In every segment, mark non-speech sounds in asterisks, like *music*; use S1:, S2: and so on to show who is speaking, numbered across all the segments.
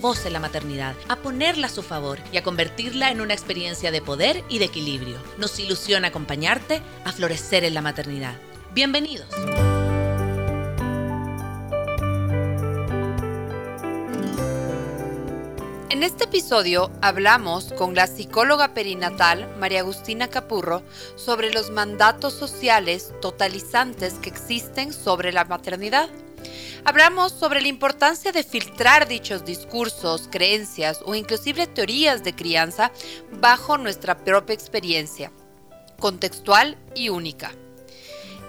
S1: voz en la maternidad, a ponerla a su favor y a convertirla en una experiencia de poder y de equilibrio. Nos ilusiona acompañarte a florecer en la maternidad. Bienvenidos.
S2: En este episodio hablamos con la psicóloga perinatal María Agustina Capurro sobre los mandatos sociales totalizantes que existen sobre la maternidad. Hablamos sobre la importancia de filtrar dichos discursos, creencias o inclusive teorías de crianza bajo nuestra propia experiencia, contextual y única.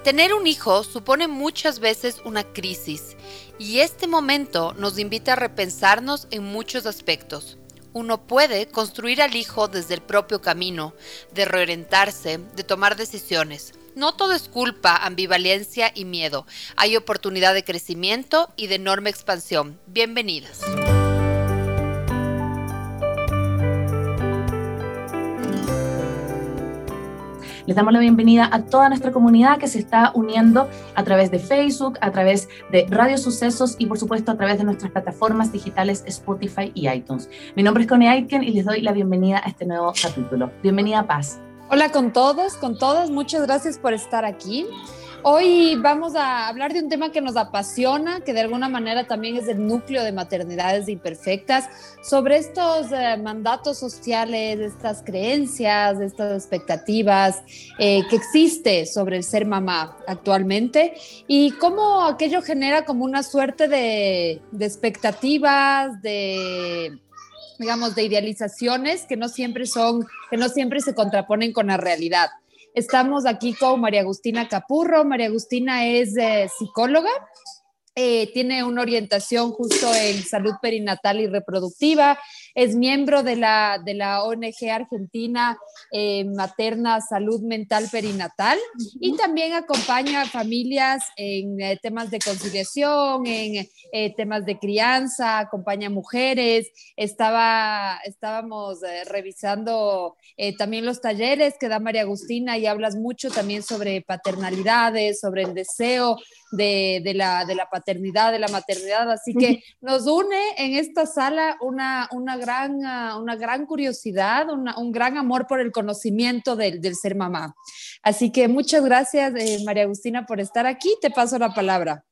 S2: Tener un hijo supone muchas veces una crisis y este momento nos invita a repensarnos en muchos aspectos. Uno puede construir al hijo desde el propio camino, de reorientarse, de tomar decisiones no todo es culpa, ambivalencia y miedo. Hay oportunidad de crecimiento y de enorme expansión. Bienvenidas.
S3: Les damos la bienvenida a toda nuestra comunidad que se está uniendo a través de Facebook, a través de Radio Sucesos y por supuesto a través de nuestras plataformas digitales Spotify y iTunes. Mi nombre es Connie Aitken y les doy la bienvenida a este nuevo capítulo. Bienvenida Paz.
S4: Hola con todos, con todas, muchas gracias por estar aquí. Hoy vamos a hablar de un tema que nos apasiona, que de alguna manera también es el núcleo de maternidades imperfectas, sobre estos eh, mandatos sociales, estas creencias, estas expectativas eh, que existe sobre el ser mamá actualmente y cómo aquello genera como una suerte de expectativas, de digamos, de idealizaciones que no siempre son, que no siempre se contraponen con la realidad. Estamos aquí con María Agustina Capurro. María Agustina es eh, psicóloga, eh, tiene una orientación justo en salud perinatal y reproductiva, es miembro de la, de la ONG Argentina eh, Materna Salud Mental Perinatal y también acompaña a familias en eh, temas de conciliación, en eh, temas de crianza, acompaña a mujeres. Estaba, estábamos revisando también los talleres que da María Agustina y hablas mucho también sobre paternalidades, sobre el deseo de, de, la, de la paternidad, de la maternidad. Así que nos une en esta sala una, una gran, ah, una gran curiosidad, un gran amor por el conocimiento del, del ser mamá. Así que muchas gracias, eh, María Agustina, por estar aquí. Te paso la palabra.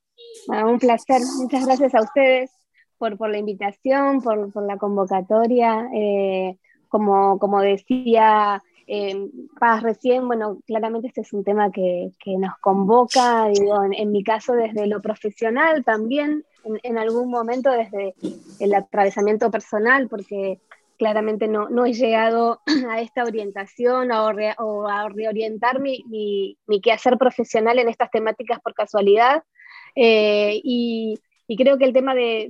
S5: Ah, un placer. Muchas gracias a ustedes por, por la invitación, por, por la convocatoria. Eh, como, como decía eh, recién, bueno, claramente este es un tema que, que nos convoca, digo, en, mi caso desde lo profesional también, en, algún momento desde el atravesamiento personal, porque claramente no, no he llegado *clears throat* a esta orientación o, a reorientar mi, mi, mi, quehacer profesional en estas temáticas por casualidad. Eh, y, creo que el tema de,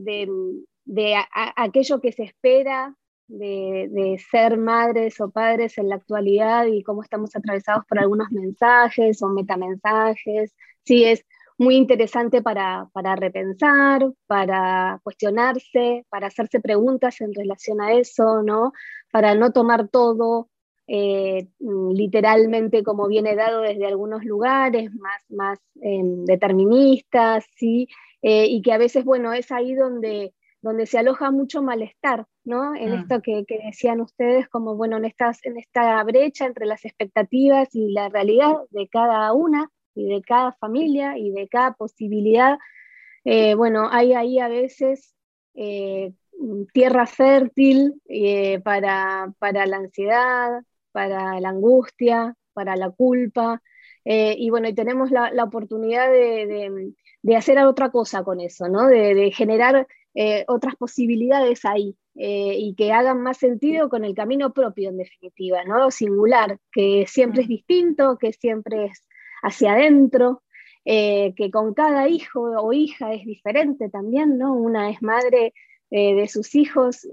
S5: de, aquello que se espera de, ser madres o padres en la actualidad y cómo estamos atravesados por algunos mensajes o metamensajes. Sí, es muy interesante para, para, repensar, para cuestionarse, para hacerse preguntas en relación a eso, ¿no? Para no tomar todo eh, literalmente como viene dado desde algunos lugares más, más eh, deterministas, ¿sí? Eh, y que a veces, bueno, es ahí donde, donde se aloja mucho malestar, ¿no? En mm. esto que, que, decían ustedes, como, bueno, en, estas, en esta brecha entre las expectativas y la realidad de cada una, y de cada familia y de cada posibilidad. Eh, bueno, hay ahí a veces eh, tierra fértil eh, para, para, la ansiedad, para la angustia, para la culpa. Eh, y bueno, y tenemos la, la oportunidad de, de, de, hacer otra cosa con eso, ¿no? de, de generar eh, otras posibilidades ahí y que hagan más sentido con el camino propio, en definitiva, ¿no? singular, que siempre es distinto, que siempre es hacia adentro. eh, que con cada hijo o hija es diferente también, ¿no? Una es madre eh, de sus hijos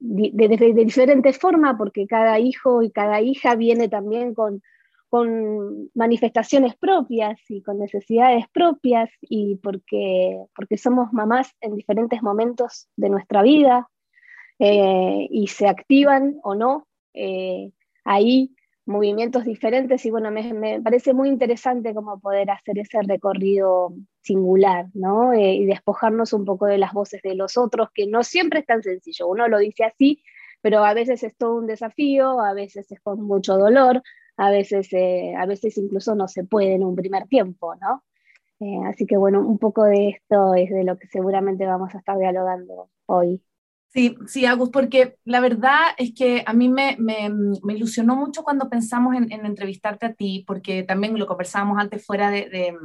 S5: de, de, diferente forma, porque cada hijo y cada hija viene también con, con manifestaciones propias y con necesidades propias y porque, porque somos mamás en diferentes momentos de nuestra vida y se activan o no ahí movimientos diferentes y bueno, me, parece muy interesante como poder hacer ese recorrido singular, ¿no? Eh, y despojarnos un poco de las voces de los otros, que no siempre es tan sencillo, uno lo dice así, pero a veces es todo un desafío, a veces es con mucho dolor, a veces, eh, a veces incluso no se puede en un primer tiempo, ¿no? Eh, así que bueno, un poco de esto es de lo que seguramente vamos a estar dialogando hoy.
S1: Sí, sí, Agus, porque la verdad es que a mí me, me, me ilusionó mucho cuando pensamos en, en, entrevistarte a ti, porque también lo conversábamos antes fuera de, de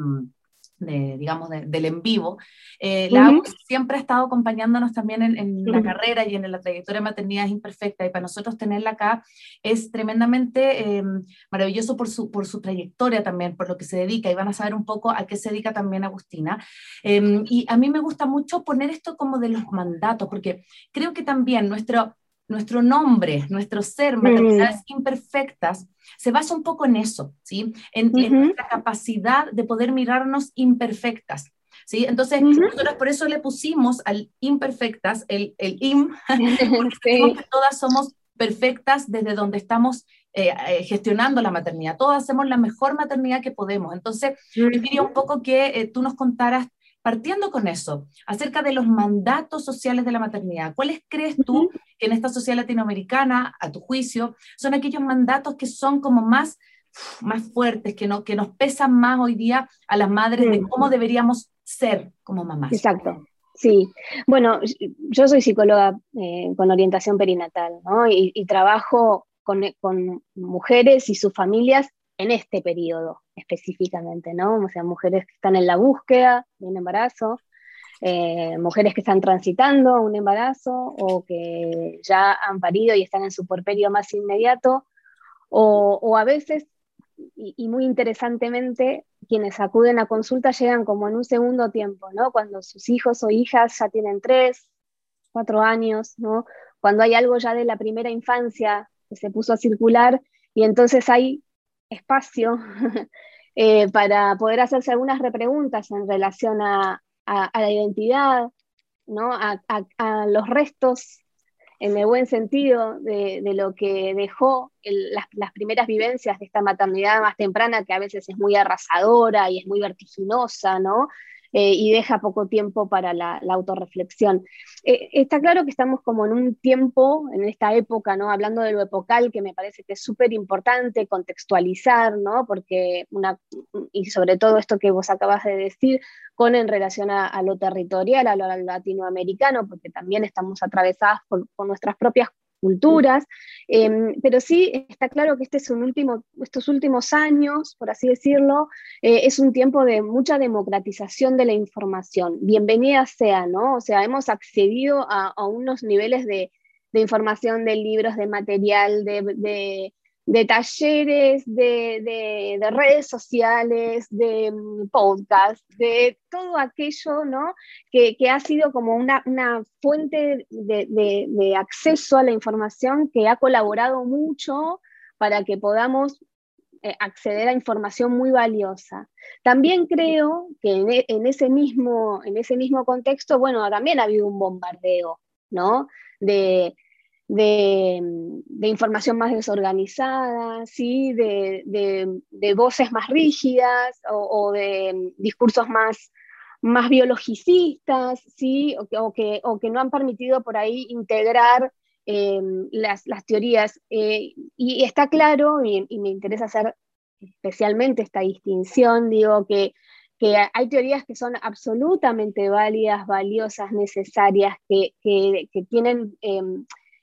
S1: de, digamos, del en vivo. Eh, la siempre ha estado acompañándonos también en, la carrera y en la trayectoria de maternidad imperfecta y para nosotros tenerla acá es tremendamente em, maravilloso por su, por su trayectoria también, por lo que se dedica y van a saber un poco a qué se dedica también Agustina. Em, y a mí me gusta mucho poner esto como de los mandatos, porque creo que también nuestro nuestro nombre, nuestro ser, maternidades imperfectas, se basa un poco en eso, ¿sí? En, nuestra capacidad de poder mirarnos imperfectas. ¿Sí? Entonces, nosotros por eso le pusimos al imperfectas el, el im, *laughs* porque que todas somos perfectas desde donde estamos eh, eh, gestionando la maternidad. Todas hacemos la mejor maternidad que podemos. Entonces, yo quería un poco que eh, tú nos contaras partiendo con eso, acerca de los mandatos sociales de la maternidad, ¿cuáles crees tú que en esta sociedad latinoamericana, a tu juicio, son aquellos mandatos que son como más, más fuertes, que, no, que nos pesan más hoy día a las madres de cómo deberíamos ser como mamás?
S5: Exacto. Sí, bueno, yo soy psicóloga eh, con orientación perinatal, ¿no? Y, trabajo con, con, mujeres y sus familias en este periodo específicamente, ¿no? O sea, mujeres que están en la búsqueda de un embarazo, eh, mujeres que están transitando un embarazo o que ya han parido y están en su porperio más inmediato, o, a veces, y, muy interesantemente, quienes acuden a consulta llegan como en un segundo tiempo, ¿no? Cuando sus hijos o hijas ya tienen tres, cuatro años, ¿no? Cuando hay algo ya de la primera infancia que se puso a circular y entonces hay espacio *laughs* eh, para poder hacerse algunas repreguntas en relación a, la identidad, ¿no? a, los restos, en el buen sentido, de, lo que dejó las, las, primeras vivencias de esta maternidad más temprana, que a veces es muy arrasadora y es muy vertiginosa, ¿no? Eh, y deja poco tiempo para la, autorreflexión. Eh, está claro que estamos como en un tiempo, en esta época, ¿no? hablando de lo epocal, que me parece que es súper importante contextualizar, ¿no? porque una, y sobre todo esto que vos acabas de decir, con en relación a, lo territorial, a lo latinoamericano, porque también estamos atravesadas por, por nuestras propias culturas, em, pero sí está claro que este es un último, estos últimos años, por así decirlo, eh, es un tiempo de mucha democratización de la información. Bienvenida sea, ¿no? O sea, hemos accedido a, unos niveles de, información, de libros, de material, de de talleres, de, redes sociales, de mm, podcasts, de todo aquello ¿no? que, ha sido como una, fuente de, acceso a la información que ha colaborado mucho para que podamos eh, acceder a información muy valiosa. También creo que en, e, en, ese, mismo, en ese mismo contexto, bueno, también ha habido un bombardeo, ¿no? De, de, información más desorganizada, ¿sí? de, voces más rígidas o, de discursos más, más biologicistas, ¿sí? o, que, o, que, no han permitido por ahí integrar eh, las, teorías. Eh, y está claro, y, me interesa hacer especialmente esta distinción, digo que, que hay teorías que son absolutamente válidas, valiosas, necesarias, que, tienen... Eh,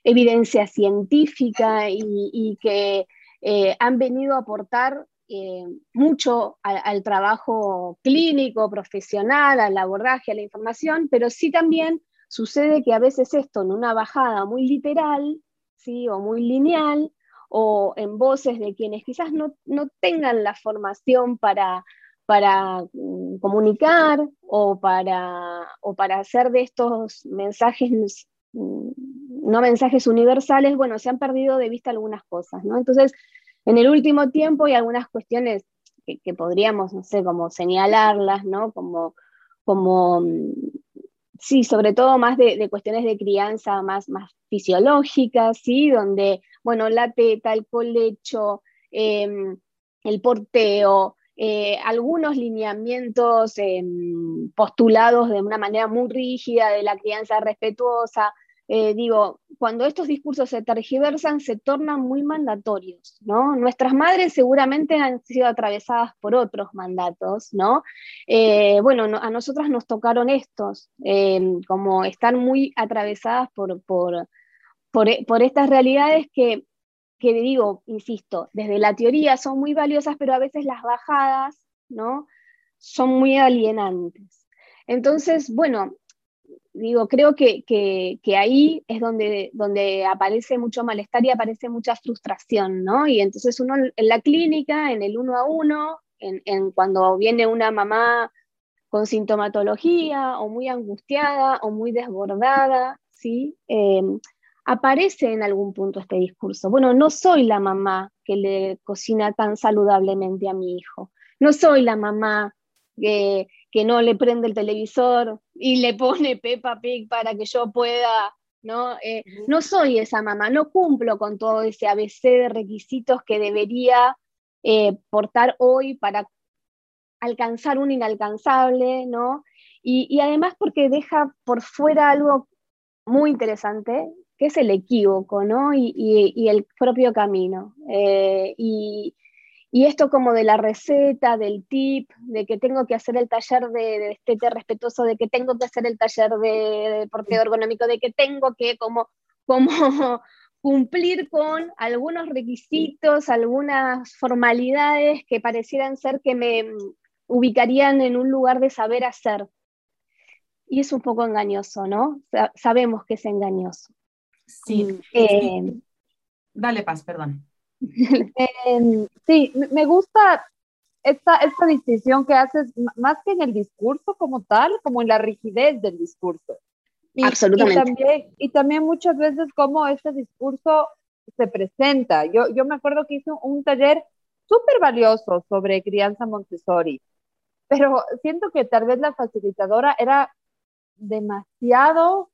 S5: evidencia científica y, que eh, han venido a aportar eh, mucho al, trabajo clínico, profesional, al abordaje, a la información, pero sí también sucede que a veces esto en una bajada muy literal, ¿sí? o muy lineal, o en voces de quienes quizás no, tengan la formación para, para mm, comunicar o para, o para hacer de estos mensajes, mm, no mensajes universales, bueno, se han perdido de vista algunas cosas, ¿no? Entonces, en el último tiempo hay algunas cuestiones que, podríamos, no sé, como señalarlas, ¿no? Como, como mm, sí, sobre todo más de, cuestiones de crianza más, más fisiológicas, ¿sí? Donde, bueno, la teta, el colecho, em, el porteo, eh, algunos lineamientos em, postulados de una manera muy rígida de la crianza respetuosa, eh, digo, cuando estos discursos se tergiversan, se tornan muy mandatorios, ¿no? Nuestras madres seguramente han sido atravesadas por otros mandatos, ¿no? Eh, bueno, a nosotras nos tocaron estos, em, como estar muy atravesadas por, por, por, estas realidades que, que, digo, insisto, desde la teoría son muy valiosas, pero a veces las bajadas, ¿no? Son muy alienantes. Entonces, bueno, digo, creo que, ahí es donde, donde aparece mucho malestar y aparece mucha frustración, ¿no? Y entonces uno en la clínica, en el uno a uno, en, cuando viene una mamá con sintomatología o muy angustiada o muy desbordada, ¿sí? Em, aparece en algún punto este discurso. Bueno, no soy la mamá que le cocina tan saludablemente a mi hijo. No soy la mamá que que no le prende el televisor y le pone *laughs* Peppa Pig para que yo pueda, ¿no? Eh, no soy esa mamá, no cumplo con todo ese ABC de requisitos que debería eh, portar hoy para alcanzar un inalcanzable, ¿no? Y, además porque deja por fuera algo muy interesante, que es el equívoco, ¿no? Y, el propio camino. Eh, y, y esto como de la receta, del tip, de que tengo que hacer el taller de, de respetuoso, de que tengo que hacer el taller de, de ergonómico, de que tengo que como, *laughs* como cumplir con algunos requisitos, algunas formalidades que parecieran ser que me ubicarían en un lugar de saber hacer. Y es un poco engañoso, ¿no? Sabemos que es engañoso.
S1: Sí. Eh, Dale paz, perdón.
S4: Em, sí, me gusta esta, esta distinción que haces más que en el discurso como tal, como en la rigidez del discurso.
S5: Y, Absolutamente.
S4: Y también, y también muchas veces cómo este discurso se presenta. Yo, yo me acuerdo que hice un taller súper valioso sobre crianza Montessori, pero siento que tal vez la facilitadora era demasiado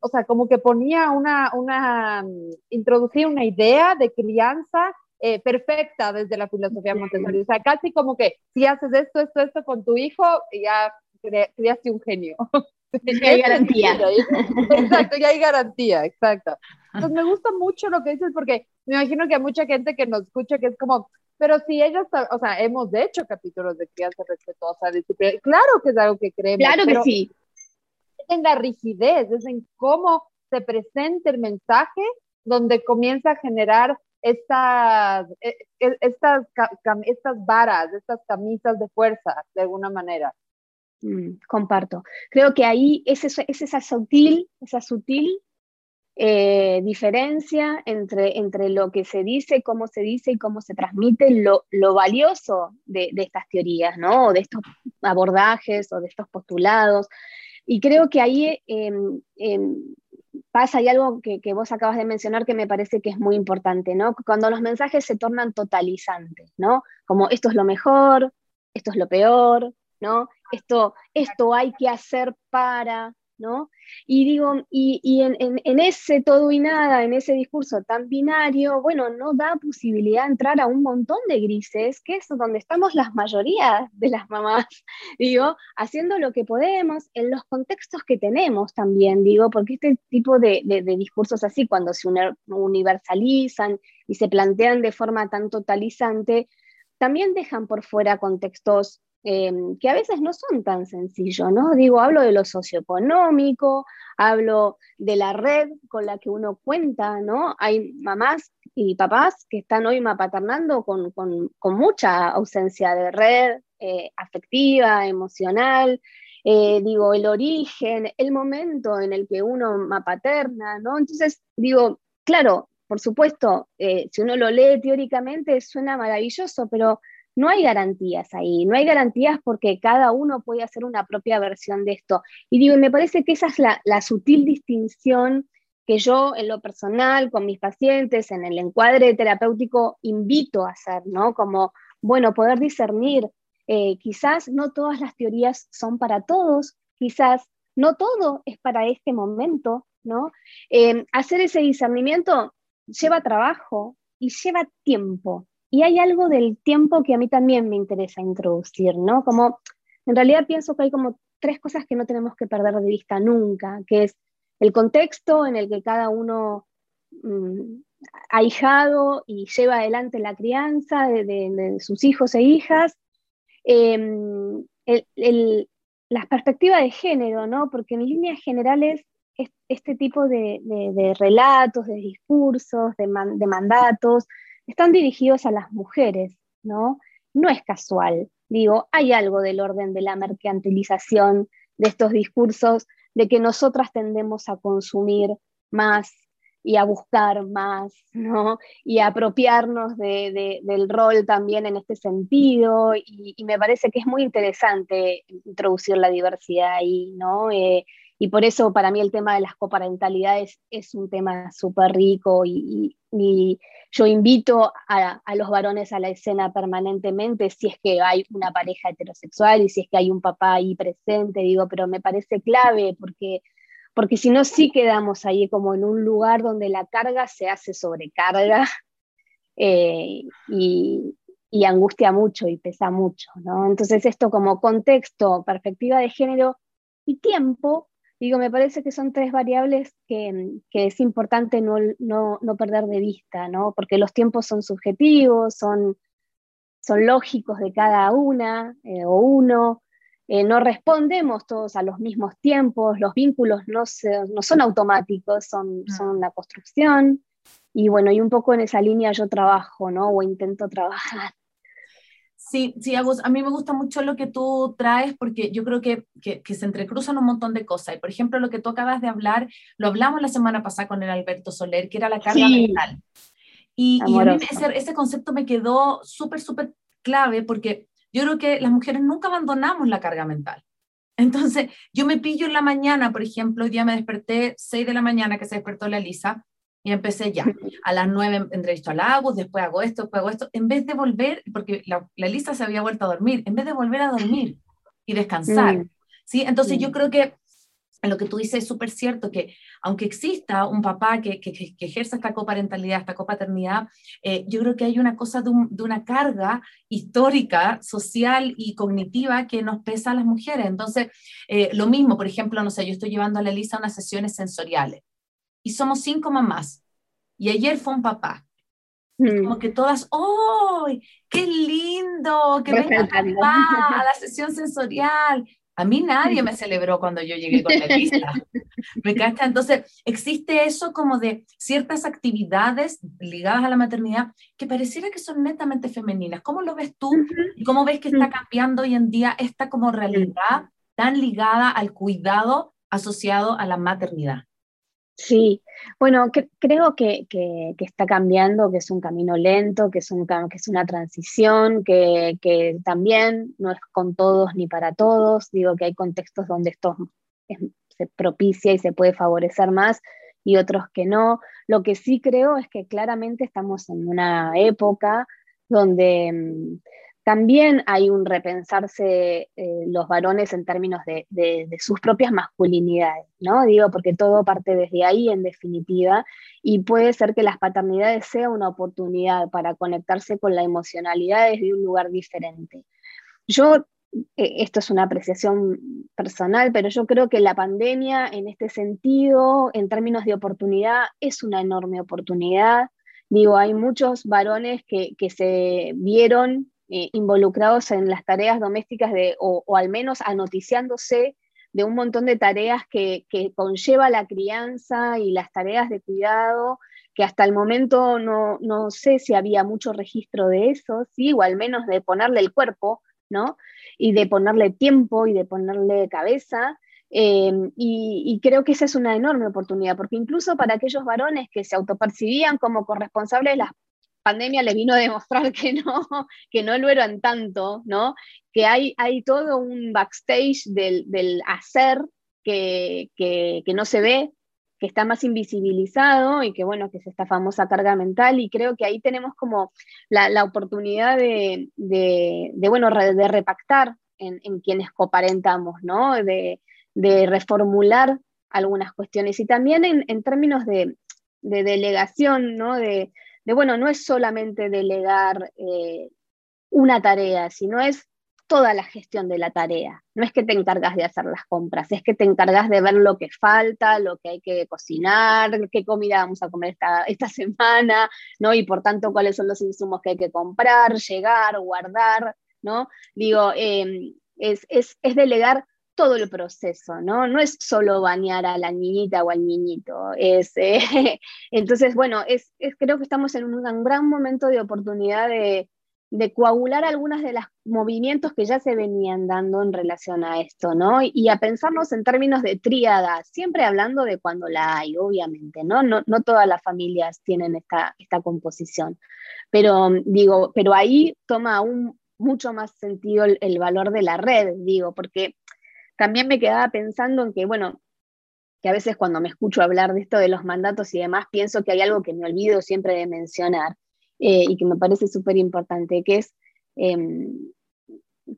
S4: o sea, como que ponía una, una, mm, introducía una idea de crianza eh, perfecta desde la filosofía Montessori. O sea, casi como que si haces esto, esto, esto con tu hijo, ya criaste un genio. *laughs*
S5: Ya hay garantía.
S4: Exacto, ya hay garantía, exacto. Entonces me gusta mucho lo que dices porque me imagino que hay mucha gente que nos escucha que es como, pero si ellos, o sea, hemos hecho capítulos de crianza respetuosa, claro que es algo que creemos.
S5: Claro que sí
S4: en la rigidez, es en cómo se presenta el mensaje donde comienza a generar estas, e, e, estas, estas varas, estas camisas de fuerza, de alguna manera.
S5: Mm, comparto. Creo que ahí es, es esa sutil, esa sutil eh, diferencia entre, entre lo que se dice, cómo se dice y cómo se transmite, lo, lo valioso de, de, estas teorías, ¿no? De estos abordajes o de estos postulados. Y creo que ahí em, em, pasa, hay algo que, vos acabas de mencionar que me parece que es muy importante, ¿no? Cuando los mensajes se tornan totalizantes, ¿no? Como esto es lo mejor, esto es lo peor, ¿no? Esto, esto hay que hacer para, ¿no? Y digo, y, en, ese todo y nada, en ese discurso tan binario, bueno, no da posibilidad de entrar a un montón de grises, que es donde estamos las mayorías de las mamás, *laughs* digo, haciendo lo que podemos en los contextos que tenemos también, digo, porque este tipo de, discursos así, cuando se universalizan y se plantean de forma tan totalizante, también dejan por fuera contextos Em, que a veces no son tan sencillos, ¿no? Digo, hablo de lo socioeconómico, hablo de la red con la que uno cuenta, ¿no? Hay mamás y papás que están hoy mapaternando con, con, mucha ausencia de red eh, afectiva, emocional, eh, digo, el origen, el momento en el que uno mapaterna, ¿no? Entonces, digo, claro, por supuesto, eh, si uno lo lee teóricamente suena maravilloso, pero no hay garantías ahí, no hay garantías porque cada uno puede hacer una propia versión de esto. Y digo, me parece que esa es la, sutil distinción que yo en lo personal, con mis pacientes, en el encuadre terapéutico, invito a hacer, ¿no? Como, bueno, poder discernir, eh, quizás no todas las teorías son para todos, quizás no todo es para este momento, ¿no? Eh, hacer ese discernimiento lleva trabajo y lleva tiempo. Y hay algo del tiempo que a mí también me interesa introducir, ¿no? Como, en realidad pienso que hay como tres cosas que no tenemos que perder de vista nunca, que es el contexto en el que cada uno mm, ha hijado y lleva adelante la crianza de, sus hijos e hijas, las perspectivas de género, ¿no? porque en líneas generales este tipo de, relatos, de discursos, de, mandatos, están dirigidos a las mujeres, ¿no? No es casual, digo, hay algo del orden de la mercantilización de estos discursos de que nosotras tendemos a consumir más y a buscar más, ¿no? Y a apropiarnos del rol también en este sentido, y, me parece que es muy interesante introducir la diversidad ahí, ¿no? Eh, y por eso para mí el tema de las coparentalidades es un tema súper rico y, yo invito a, los varones a la escena permanentemente si es que hay una pareja heterosexual y si es que hay un papá ahí presente, digo, pero me parece clave porque, porque si no sí quedamos ahí como en un lugar donde la carga se hace sobrecarga *laughs* eh, y, y angustia mucho y pesa mucho, ¿no? Entonces esto como contexto, perspectiva de género y tiempo Digo, me parece que son tres variables que, es importante no, perder de vista, ¿no? Porque los tiempos son subjetivos, son, son lógicos de cada una eh, o uno, eh, no respondemos todos a los mismos tiempos, los vínculos no, no son automáticos, son, son una construcción. Y bueno, y un poco en esa línea yo trabajo, ¿no? O intento trabajar.
S1: Sí, sí, Agus, a mí me gusta mucho lo que tú traes porque yo creo que, que, se entrecruzan un montón de cosas. Y por ejemplo, lo que tú acabas de hablar, lo hablamos la semana pasada con el Alberto Soler, que era la carga mental. Y, y a mí ese, ese, concepto me quedó súper, súper clave porque yo creo que las mujeres nunca abandonamos la carga mental. Entonces, yo me pillo en la mañana, por ejemplo, hoy día me desperté 6 de la mañana que se despertó la Lisa, y empecé ya, a las nueve entrevisto al Agus, después hago esto, después hago esto, en vez de volver, porque la, la Lisa se había vuelto a dormir, en vez de volver a dormir y descansar. Mm. ¿sí? Entonces yo creo que lo que tú dices es súper cierto, que aunque exista un papá que, que, que ejerza esta coparentalidad, esta copaternidad, eh, yo creo que hay una cosa de, de, una carga histórica, social y cognitiva que nos pesa a las mujeres. Entonces, eh, lo mismo, por ejemplo, no sé, yo estoy llevando a la Elisa unas sesiones sensoriales y somos cinco mamás. Y ayer fue un papá. Mm. Como que todas, ¡oh! ¡Qué lindo! ¡Que venga papá a la sesión sensorial! A mí nadie me celebró cuando yo llegué con la lista. *laughs* ¿Me Entonces, existe eso como de ciertas actividades ligadas a la maternidad que pareciera que son netamente femeninas. ¿Cómo lo ves tú? ¿Y cómo ves que está mm. cambiando hoy en día esta como realidad tan ligada al cuidado asociado a la maternidad?
S5: Sí, bueno, creo que, está cambiando, que es un camino lento, que es, un, que es una transición, que, también no es con todos ni para todos. Digo que hay contextos donde esto se propicia y se puede favorecer más y otros que no. Lo que sí creo es que claramente estamos en una época donde mm, también hay un repensarse eh, los varones en términos de, sus propias masculinidades, ¿no? Digo, porque todo parte desde ahí en definitiva, y puede ser que las paternidades sea una oportunidad para conectarse con la emocionalidad desde un lugar diferente. Yo, eh, esto es una apreciación personal, pero yo creo que la pandemia en este sentido, en términos de oportunidad, es una enorme oportunidad. Digo, hay muchos varones que, que se vieron eh, involucrados en las tareas domésticas de, o, al menos anoticiándose de un montón de tareas que, conlleva la crianza y las tareas de cuidado, que hasta el momento no, sé si había mucho registro de eso, sí, o al menos de ponerle el cuerpo, ¿no? Y de ponerle tiempo y de ponerle cabeza. Eh, y, y, creo que esa es una enorme oportunidad, porque incluso para aquellos varones que se autopercibían como corresponsables de las pandemia le vino a demostrar *laughs* que no, que no lo eran tanto, ¿no? Que hay, hay todo un backstage del, del hacer que, que, que, no se ve, que está más invisibilizado y que, bueno, que es esta famosa carga mental y creo que ahí tenemos como la, la oportunidad de, de, bueno, de repactar en, en, quienes coparentamos, ¿no? De, de reformular algunas cuestiones y también en, en términos de, de delegación, ¿no? De, de, bueno, no es solamente delegar eh, una tarea, sino es toda la gestión de la tarea. No es que te encargas de hacer las compras, es que te encargas de ver lo que falta, lo que hay que cocinar, qué comida vamos a comer esta, *laughs* semana, ¿no? Y por tanto, cuáles son los insumos que hay que comprar, llegar, guardar, ¿no? Digo, eh, es, es, es delegar todo el proceso, ¿no? No es solo bañar a la niñita o al niñito. Es, eh, *laughs* entonces, bueno, es, creo que estamos en un, un gran momento de oportunidad de, coagular algunos de los movimientos que ya se venían dando en relación a esto, ¿no? Y a pensarnos en términos de tríada, siempre hablando de cuando la hay, obviamente, ¿no? No, todas las familias tienen esta, composición, pero digo, pero ahí toma aún mucho más sentido el valor de la red, digo, porque también me quedaba pensando en que, bueno, que a veces cuando me escucho hablar de esto de los mandatos y demás, pienso que hay algo que me olvido siempre de mencionar eh, y que me parece súper importante, que es eh,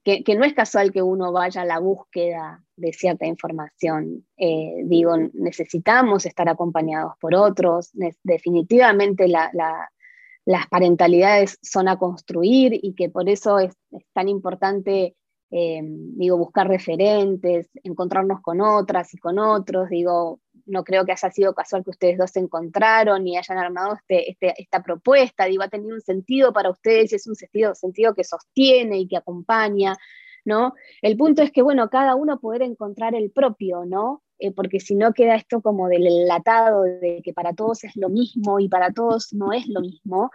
S5: que, no es casual que uno vaya a la búsqueda de cierta información. Eh, digo, necesitamos estar acompañados por otros, definitivamente la, la, las parentalidades son a construir y que por eso es, es tan importante eh, digo, buscar referentes, encontrarnos con otras y con otros, digo, no creo que haya sido casual que ustedes dos se encontraron y hayan armado este, este, esta propuesta, digo, ha tenido un sentido para ustedes y es un sentido, que sostiene y que acompaña, ¿no? El punto es que, bueno, cada uno poder encontrar el propio, ¿no? Eh, porque si no queda esto como del enlatado de que para todos es lo mismo y para todos no es lo mismo.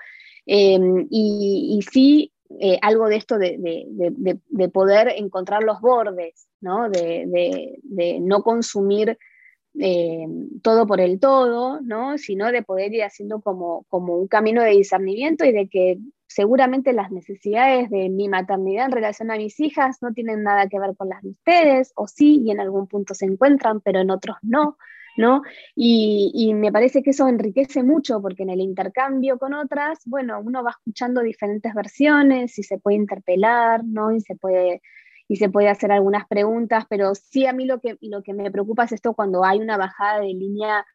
S5: Eh, y sí eh, algo de esto de, de, de, poder encontrar los bordes, ¿no? de, no consumir eh, todo por el todo, ¿no? sino de poder ir haciendo como, como un camino de discernimiento y de que seguramente las necesidades de mi maternidad en relación a mis hijas no tienen nada que ver con las de ustedes, o sí, y en algún punto se encuentran, pero en otros no. ¿No? Y, y, me parece que eso enriquece mucho porque en el intercambio con otras, bueno, uno va escuchando diferentes versiones y se puede interpelar, ¿no? Y se puede, y se puede hacer algunas preguntas, pero sí a mí lo que, lo que me preocupa es esto cuando hay una bajada de línea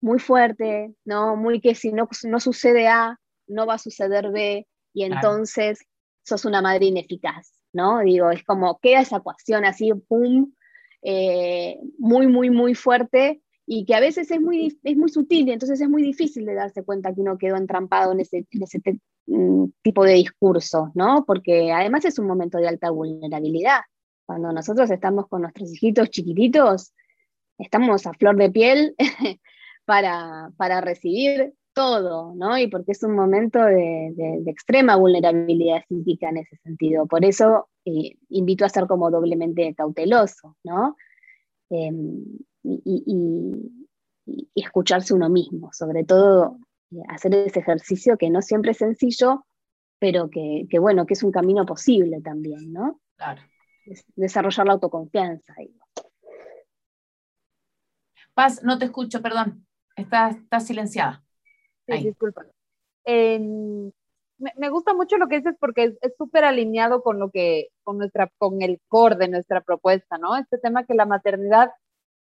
S5: muy fuerte, ¿no? Muy que si no, no sucede A, no va a suceder B, y entonces claro. sos una madre ineficaz, ¿no? Digo, es como queda esa ecuación así, pum, eh, muy, muy, muy fuerte, y que a veces es muy, es muy sutil y entonces es muy difícil de darse cuenta que uno quedó entrampado en ese, en ese mm, tipo de discurso, ¿no? Porque además es un momento de alta vulnerabilidad. Cuando nosotros estamos con nuestros hijitos chiquititos, estamos a flor de piel *laughs* para, para recibir todo, ¿no? Y porque es un momento de, de, extrema vulnerabilidad psíquica en ese sentido. Por eso eh, invito a ser como doblemente cauteloso, ¿no? Eh, y, y, y, escucharse uno mismo, sobre todo eh, hacer ese ejercicio que no siempre es sencillo, pero que, que bueno, que es un camino posible también, ¿no?
S1: Claro.
S5: Desarrollar la autoconfianza.
S1: Paz, no te escucho, perdón. Estás, estás silenciada.
S4: Sí, disculpa. Eh, me, me, gusta mucho lo que dices porque es súper alineado con lo que, con nuestra, con el core de nuestra propuesta, ¿no? Este tema que la maternidad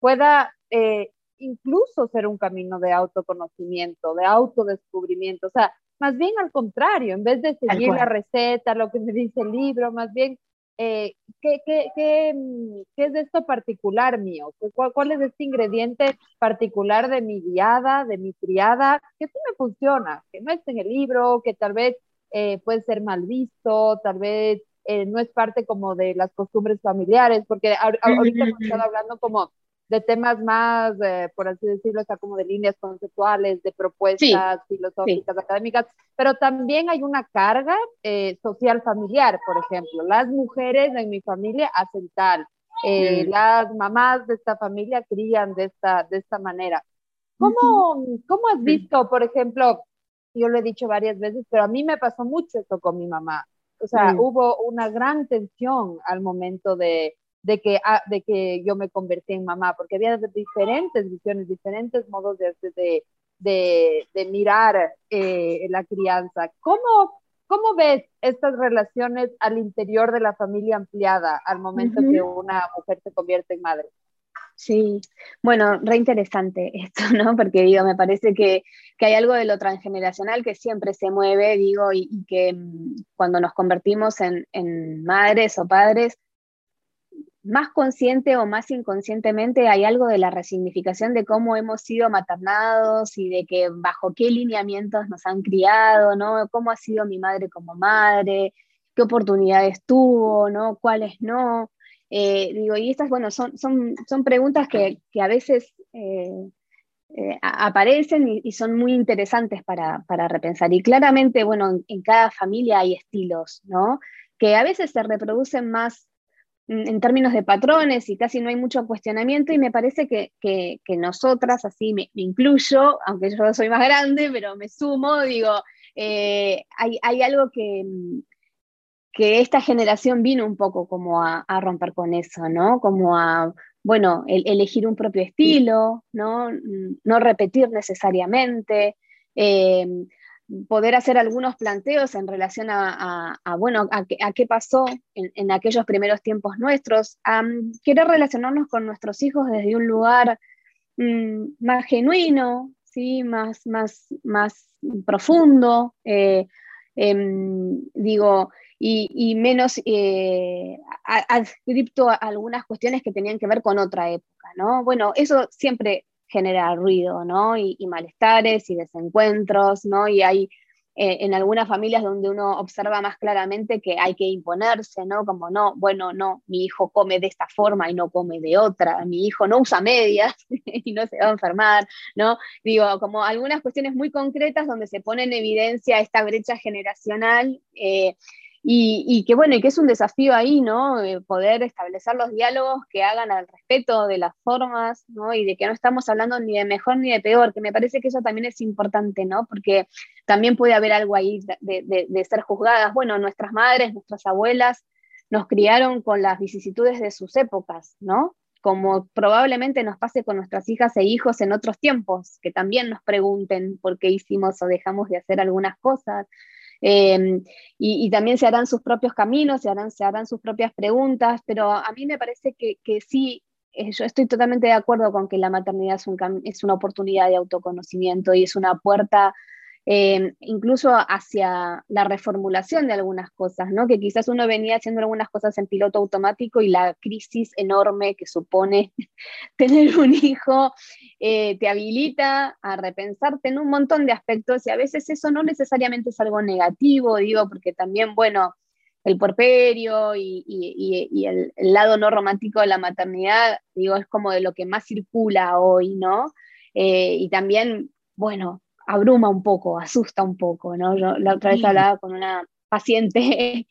S4: pueda eh, incluso ser un camino de autoconocimiento, de autodescubrimiento. O sea, más bien al contrario, en vez de seguir la receta, lo que me dice el libro, más bien, eh, ¿qué, qué, qué, ¿qué, es de esto particular mío? ¿Cuál, ¿Cuál, es este ingrediente particular de mi guiada, de mi criada, que sí me funciona, que no está en el libro, que tal vez eh, puede ser mal visto, tal vez eh, no es parte como de las costumbres familiares, porque ahorita hemos estado hablando como de temas más, eh, por así decirlo, está como de líneas conceptuales, de propuestas sí, filosóficas, sí. académicas, pero también hay una carga eh, social familiar, por ejemplo. Las mujeres en mi familia hacen tal, eh, mm. las mamás de esta familia crían de esta, de esta manera. ¿Cómo, ¿Cómo has visto, por ejemplo, yo lo he dicho varias veces, pero a mí me pasó mucho esto con mi mamá. O sea, mm. hubo una gran tensión al momento de, de, que, ah, de que yo me convertí en mamá, porque había diferentes visiones, diferentes modos de, de, de mirar eh, la crianza. ¿Cómo, ¿Cómo ves estas relaciones al interior de la familia ampliada al momento que una mujer se convierte en madre?
S5: Sí, bueno, re interesante esto, ¿no? Porque digo, me parece que, hay algo de lo transgeneracional que siempre se mueve, digo, y, que mm, cuando nos convertimos en, madres o padres, más consciente o más inconscientemente hay algo de la resignificación de cómo hemos sido maternados y de que bajo qué lineamientos nos han criado, ¿no? Cómo ha sido mi madre como madre, qué oportunidades tuvo, ¿no? Cuáles no. Eh, digo, y estas, bueno, son, son, son preguntas que, que a veces eh, eh, aparecen y, son muy interesantes para, para, repensar. Y claramente, bueno, en, cada familia hay estilos, ¿no? Que a veces se reproducen más en términos de patrones y casi no hay mucho cuestionamiento y me parece que, que, nosotras, así me, incluyo, aunque yo soy más grande, pero me sumo, digo, hay, hay, algo que, que esta generación vino un poco como a, romper con eso, ¿no? Como a, bueno, elegir un propio estilo, ¿no? No repetir necesariamente, eh, poder hacer algunos planteos en relación a, bueno, a, qué pasó en, aquellos primeros tiempos nuestros, a querer relacionarnos con nuestros hijos desde un lugar mm, más genuino, ¿sí? Más, más, más profundo, eh, em, digo, y, menos eh, adscripto a algunas cuestiones que tenían que ver con otra época, ¿no? Bueno, eso siempre genera ruido, ¿no? Y, malestares y desencuentros, ¿no? Y hay eh, en algunas familias donde uno observa más claramente que hay que imponerse, ¿no? Como no, bueno, no, mi hijo come de esta forma y no come de otra, mi hijo no usa medias *laughs* y no se va a enfermar, ¿no? Digo, como algunas cuestiones muy concretas donde se pone en evidencia esta brecha generacional. Eh, y, que bueno, y que es un desafío ahí, ¿no? Eh, poder establecer los diálogos que hagan al respeto de las formas, ¿no? Y de que no estamos hablando ni de mejor ni de peor, que me parece que eso también es importante, ¿no? Porque también puede haber algo ahí de, de ser juzgadas. Bueno, nuestras madres, nuestras abuelas nos criaron con las vicisitudes de sus épocas, ¿no? como probablemente nos pase con nuestras hijas e hijos en otros tiempos, que también nos pregunten por qué hicimos o dejamos de hacer algunas cosas, Em, y, también se harán sus propios caminos, se harán, se harán sus propias preguntas, pero a mí me parece que, que sí, eh, yo estoy totalmente de acuerdo con que la maternidad es, un, es una oportunidad de autoconocimiento y es una puerta Em, incluso hacia la reformulación de algunas cosas, ¿no? que quizás uno venía haciendo algunas cosas en piloto automático y la crisis enorme que supone *laughs* tener un hijo eh, te habilita a repensarte en un montón de aspectos y a veces eso no necesariamente es algo negativo, digo, porque también, bueno, el porperio y, el, lado no romántico de la maternidad, digo, es como de lo que más circula hoy, ¿no? Eh, y también, bueno, abruma un poco, asusta un poco, ¿no? Yo la otra vez hablaba con una paciente *laughs*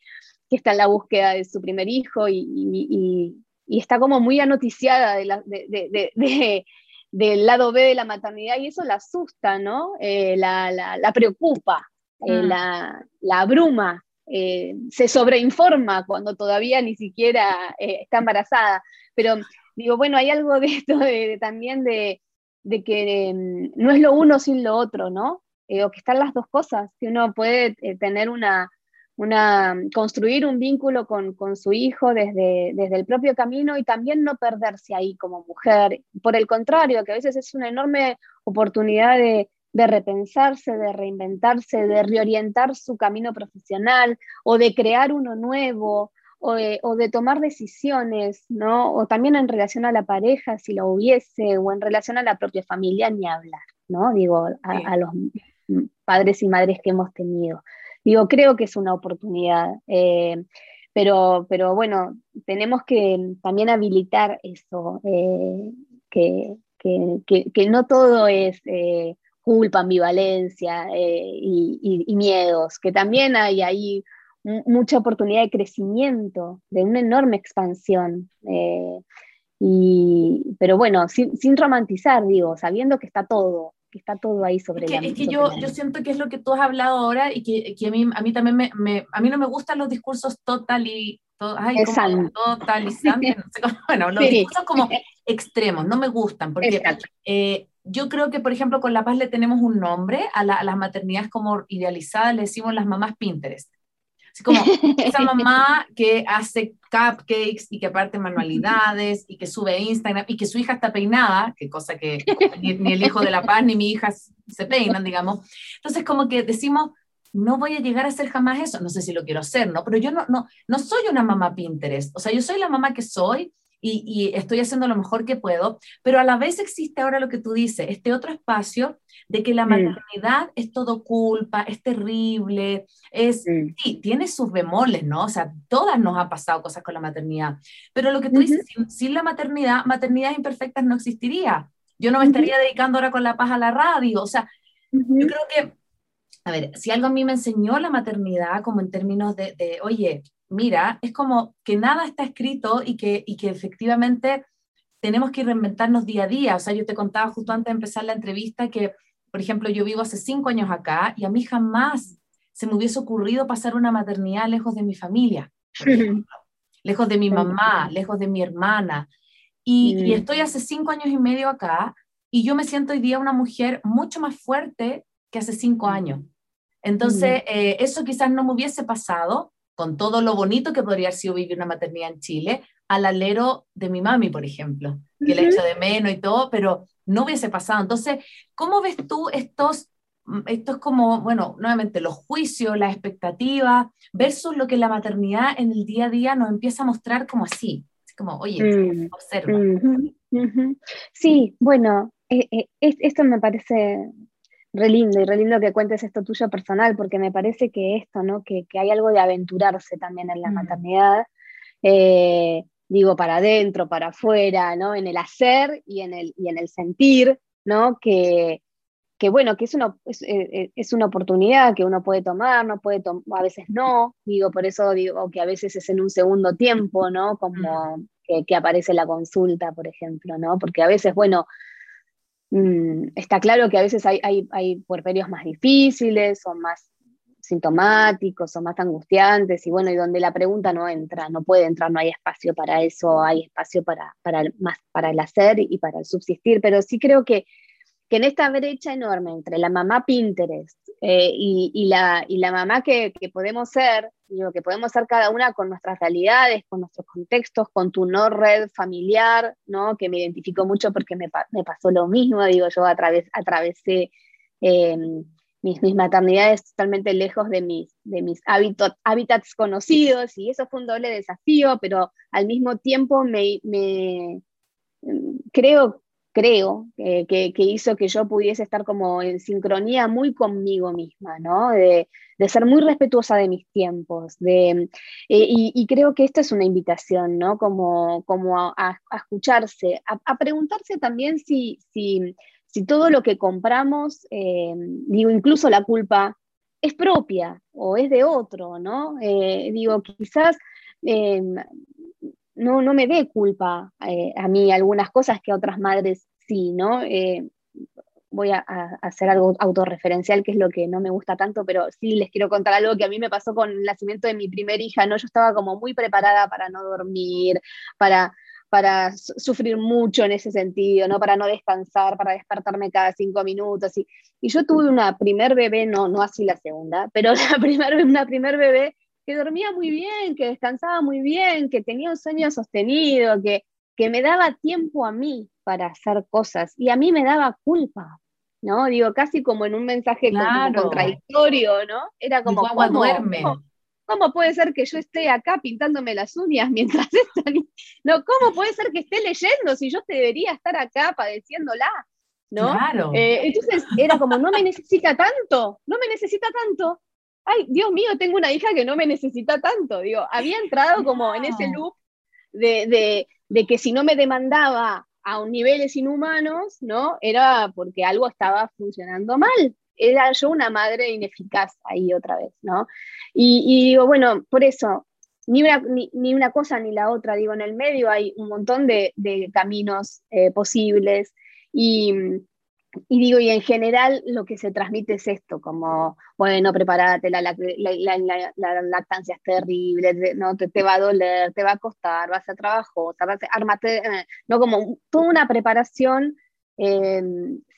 S5: que está en la búsqueda de su primer hijo y, está como muy anoticiada de del lado B de la maternidad y eso la asusta, ¿no? Eh, la, preocupa, eh, mm. la, abruma, eh, se sobreinforma cuando todavía ni siquiera está embarazada. Pero digo, bueno, hay algo de esto también de, de que mm, no es lo uno sin lo otro, ¿no? Eh, o que están las dos cosas, que uno puede eh, tener una, una, construir un vínculo con, su hijo desde, desde, el propio camino y también no perderse ahí como mujer. Por el contrario, que a veces es una enorme oportunidad de, de repensarse, de reinventarse, de reorientar su camino profesional o de crear uno nuevo o de, tomar decisiones, ¿no? O también en relación a la pareja, si lo hubiese, o en relación a la propia familia, ni hablar, ¿no? Digo, a, los padres y madres que hemos tenido. Digo, creo que es una oportunidad, eh, pero, pero bueno, tenemos que también habilitar eso, eh, que, no todo es eh, culpa, ambivalencia y, y, miedos, que también hay ahí mucha oportunidad de crecimiento, de una enorme expansión. Eh, y, pero bueno, sin, romantizar, digo, sabiendo que está todo, que está todo ahí sobre
S1: es
S5: la
S1: Es que yo, yo siento que es lo que tú has hablado ahora y que, que a, mí, a mí también me, me, a mí no me gustan los discursos total y, ay, como totalizantes, no sé cómo, *laughs* bueno, los discursos como extremos, no me gustan, porque eh, yo creo que, por ejemplo, con La Paz le tenemos un nombre a, a las maternidades como idealizadas, le decimos las mamás Pinterest. Así como esa *laughs* mamá que hace cupcakes y que aparte manualidades y que sube Instagram y que su hija está peinada, que cosa que ni, el hijo de La Paz ni mi hija se peinan, digamos. Entonces como que decimos, no voy a llegar a hacer jamás eso, no sé si lo quiero hacer, ¿no? Pero yo no, no, no soy una mamá Pinterest, o sea, yo soy la mamá que soy y, y, estoy haciendo lo mejor que puedo, pero a la vez existe ahora lo que tú dices, este otro espacio de que la maternidad es todo culpa, es terrible, es, sí, tiene sus bemoles, ¿no? O sea, todas nos ha pasado cosas con la maternidad, pero lo que tú dices, sin, la maternidad, maternidades imperfectas no existiría. Yo no me estaría dedicando ahora con la paz a la radio, o sea, yo creo que, a ver, si algo a mí me enseñó la maternidad, como en términos de, de oye, mira, es como que nada está escrito y que, y que efectivamente tenemos que reinventarnos día a día. O sea, yo te contaba justo antes de empezar la entrevista que, por ejemplo, yo vivo hace cinco años acá y a mí jamás se me hubiese ocurrido pasar una maternidad lejos de mi familia, *laughs* lejos de mi mamá, lejos de mi hermana. Y, y, estoy hace cinco años y medio acá y yo me siento hoy día una mujer mucho más fuerte que hace cinco años. Entonces, eh, eso quizás no me hubiese pasado con todo lo bonito que podría haber sido vivir una maternidad en Chile, al alero de mi mami, por ejemplo, que le echo de menos y todo, pero no hubiese pasado. Entonces, ¿cómo ves tú estos, mm, estos como, bueno, nuevamente los juicios, las expectativas, versus lo que la maternidad en el día a día nos empieza a mostrar como así? como, oye, mm, observa.
S5: Sí, bueno, eh, eh, esto me parece re lindo y re lindo que cuentes esto tuyo personal, porque me parece que esto, ¿no? Que, que hay algo de aventurarse también en la mm. maternidad, eh, digo, para adentro, para afuera, ¿no? En el hacer y en el, y en el sentir, ¿no? Que, que bueno, que es una, es, eh, eh, es, una oportunidad que uno puede tomar, no puede a veces no, digo, por eso digo que a veces es en un segundo tiempo, ¿no? Como mm. que, que aparece la consulta, por ejemplo, ¿no? Porque a veces, bueno, Mm, está claro que a veces hay, hay, hay puerperios más difíciles, o más sintomáticos, o más angustiantes, y bueno, y donde la pregunta no entra, no puede entrar, no hay espacio para eso, hay espacio para, para, más, para el hacer y para el subsistir, pero sí creo que que en esta brecha enorme entre la mamá Pinterest eh, y, la, y, la, mamá que, podemos ser, digo, que podemos ser cada una con nuestras realidades, con nuestros contextos, con tu no red familiar, ¿no? que me identifico mucho porque me, me pasó lo mismo, digo, yo atravesé em, mis, mis, maternidades totalmente lejos de mis, de mis hábitats conocidos y eso fue un doble desafío, pero al mismo tiempo me, me creo creo, que, hizo que yo pudiese estar como en sincronía muy conmigo misma, ¿no? De, ser muy respetuosa de mis tiempos, de, eh, y, creo que esta es una invitación, ¿no? Como, como a, escucharse, a, preguntarse también si, si, si, todo lo que compramos, eh, digo, incluso la culpa, es propia o es de otro, ¿no? Eh, digo, quizás no, no me dé culpa eh, a mí algunas cosas que a otras madres sí, ¿no? Eh, voy a, hacer algo autorreferencial, que es lo que no me gusta tanto, pero sí les quiero contar algo que a mí me pasó con el nacimiento de mi primera hija, ¿no? Yo estaba como muy preparada para no dormir, para, para sufrir mucho en ese sentido, ¿no? Para no descansar, para despertarme cada cinco minutos. Y, y yo tuve una primer bebé, no, no así la segunda, pero *laughs* la primer, una primer bebé que dormía muy bien, que descansaba muy bien, que tenía un sueño sostenido, que, que me daba tiempo a mí para hacer cosas y a mí me daba culpa, ¿no? Digo, casi como en un mensaje contradictorio, ¿no? Era como, ¿cómo, duerme. ¿cómo, puede ser que yo esté acá pintándome las uñas *laughs* mientras están... No, ¿cómo puede ser que esté leyendo si yo debería estar acá padeciéndola? ¿no? Claro. Eh, entonces era como, no me necesita tanto, no me necesita tanto ay, Dios mío, tengo una hija que no me necesita tanto. Digo, había entrado como en ese loop de, que si no me demandaba a niveles inhumanos, ¿no? Era porque algo estaba funcionando mal. Era yo una madre ineficaz ahí otra vez, ¿no? Y, digo, bueno, por eso, ni una, ni, una, cosa ni la otra, digo, en el medio hay un montón de, caminos eh, posibles y, y digo, y en general lo que se transmite es esto, como, bueno, prepárate, la, la, la, lactancia es terrible, no te, te, va a doler, te va a costar, vas a trabajar, vas a armate, eh, no como toda una preparación, eh,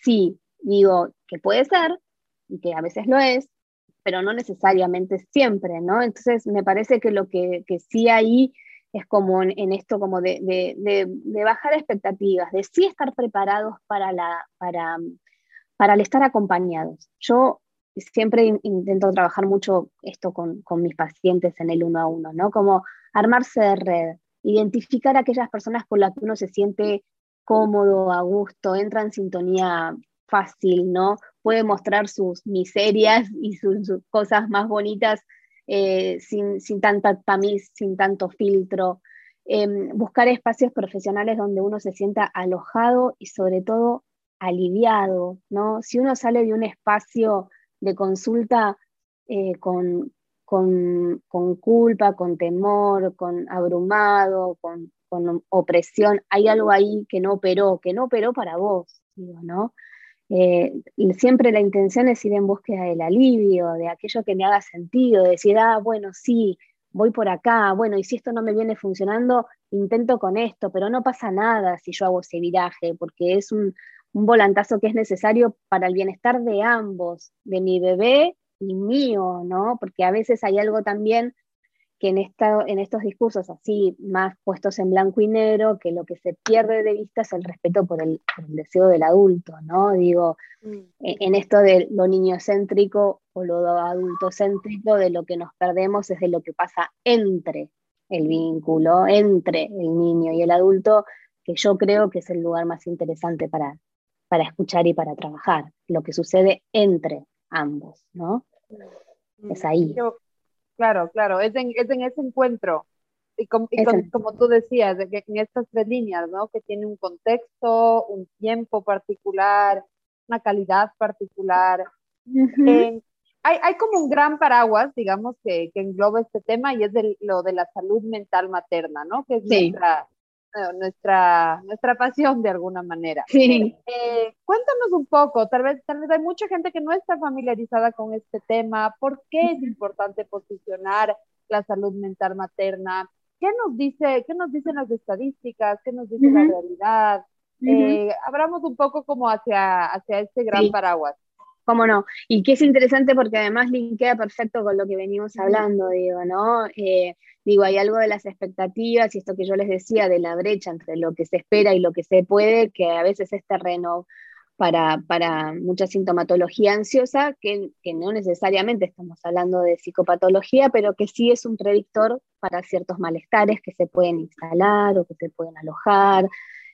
S5: sí, digo, que puede ser, y que a veces lo es, pero no necesariamente siempre, ¿no? Entonces me parece que lo que, que sí hay es como en, esto como de, de, bajar expectativas, de sí estar preparados para, la, para, para el estar acompañados. Yo siempre intento trabajar mucho esto con, con, mis pacientes en el uno a uno, ¿no? Como armarse de red, identificar a aquellas personas con las que uno se siente cómodo, a gusto, entra en sintonía fácil, ¿no? Puede mostrar sus miserias y sus cosas más bonitas eh, sin, sin, tanta tamiz, sin tanto filtro. Em, buscar espacios profesionales donde uno se sienta alojado y sobre todo aliviado, ¿no? Si uno sale de un espacio de consulta eh, con, con, con, culpa, con temor, con abrumado, con, con, opresión, hay algo ahí que no operó, que no operó para vos, ¿no? Eh, siempre la intención es ir en búsqueda del alivio, de aquello que me haga sentido, de decir, ah, bueno, sí, voy por acá, bueno, y si esto no me viene funcionando, intento con esto, pero no pasa nada si yo hago ese viraje, porque es un, un volantazo que es necesario para el bienestar de ambos, de mi bebé y mío, ¿no? Porque a veces hay algo también que en, esta, en estos discursos así más puestos en blanco y negro, que lo que se pierde de vista es el respeto por el, deseo del adulto, ¿no? Digo, mm. e, en esto de lo niñocéntrico o lo adultocéntrico, de lo que nos perdemos es de lo que pasa entre el vínculo, entre el niño y el adulto, que yo creo que es el lugar más interesante para, para escuchar y para trabajar, lo que sucede entre ambos, ¿no? Mm. Es ahí.
S4: Claro, claro, es en, es en ese encuentro. Y, como tú decías, de que en estas tres líneas, ¿no? Que tiene un contexto, un tiempo particular, una calidad particular. Eh, hay, hay, como un gran paraguas, digamos, que, que engloba este tema y es lo de la salud mental materna, ¿no? Que es nuestra, nuestra, nuestra pasión de alguna manera.
S5: Sí.
S4: Eh, cuéntanos un poco, tal vez, tal vez hay mucha gente que no está familiarizada con este tema, ¿por qué es importante posicionar la salud mental materna? ¿Qué nos dice, qué nos dicen las estadísticas? ¿Qué nos dice la realidad? Eh, abramos un poco como hacia, hacia este gran paraguas.
S5: Cómo no. Y que es interesante porque además linkea perfecto con lo que venimos hablando, digo, ¿no? Eh, digo, hay algo de las expectativas y esto que yo les decía de la brecha entre lo que se espera y lo que se puede, que a veces es terreno para, para mucha sintomatología ansiosa, que, que, no necesariamente estamos hablando de psicopatología, pero que sí es un predictor para ciertos malestares que se pueden instalar o que se pueden alojar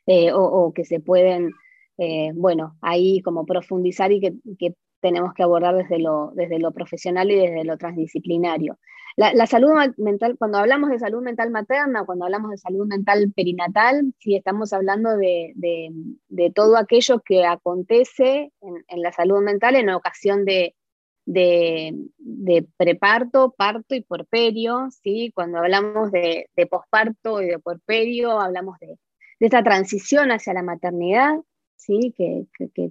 S5: eh, o, que se pueden eh, bueno, ahí como profundizar y que, tenemos que abordar desde lo, desde lo profesional y desde lo transdisciplinario. La, salud mental, cuando hablamos de salud mental materna, cuando hablamos de salud mental perinatal, sí estamos hablando de, de, todo aquello que acontece en, la salud mental en ocasión de, de, preparto, parto y porperio, ¿sí? Cuando hablamos de, de posparto y de porperio, hablamos de, de esta transición hacia la maternidad, ¿sí? que,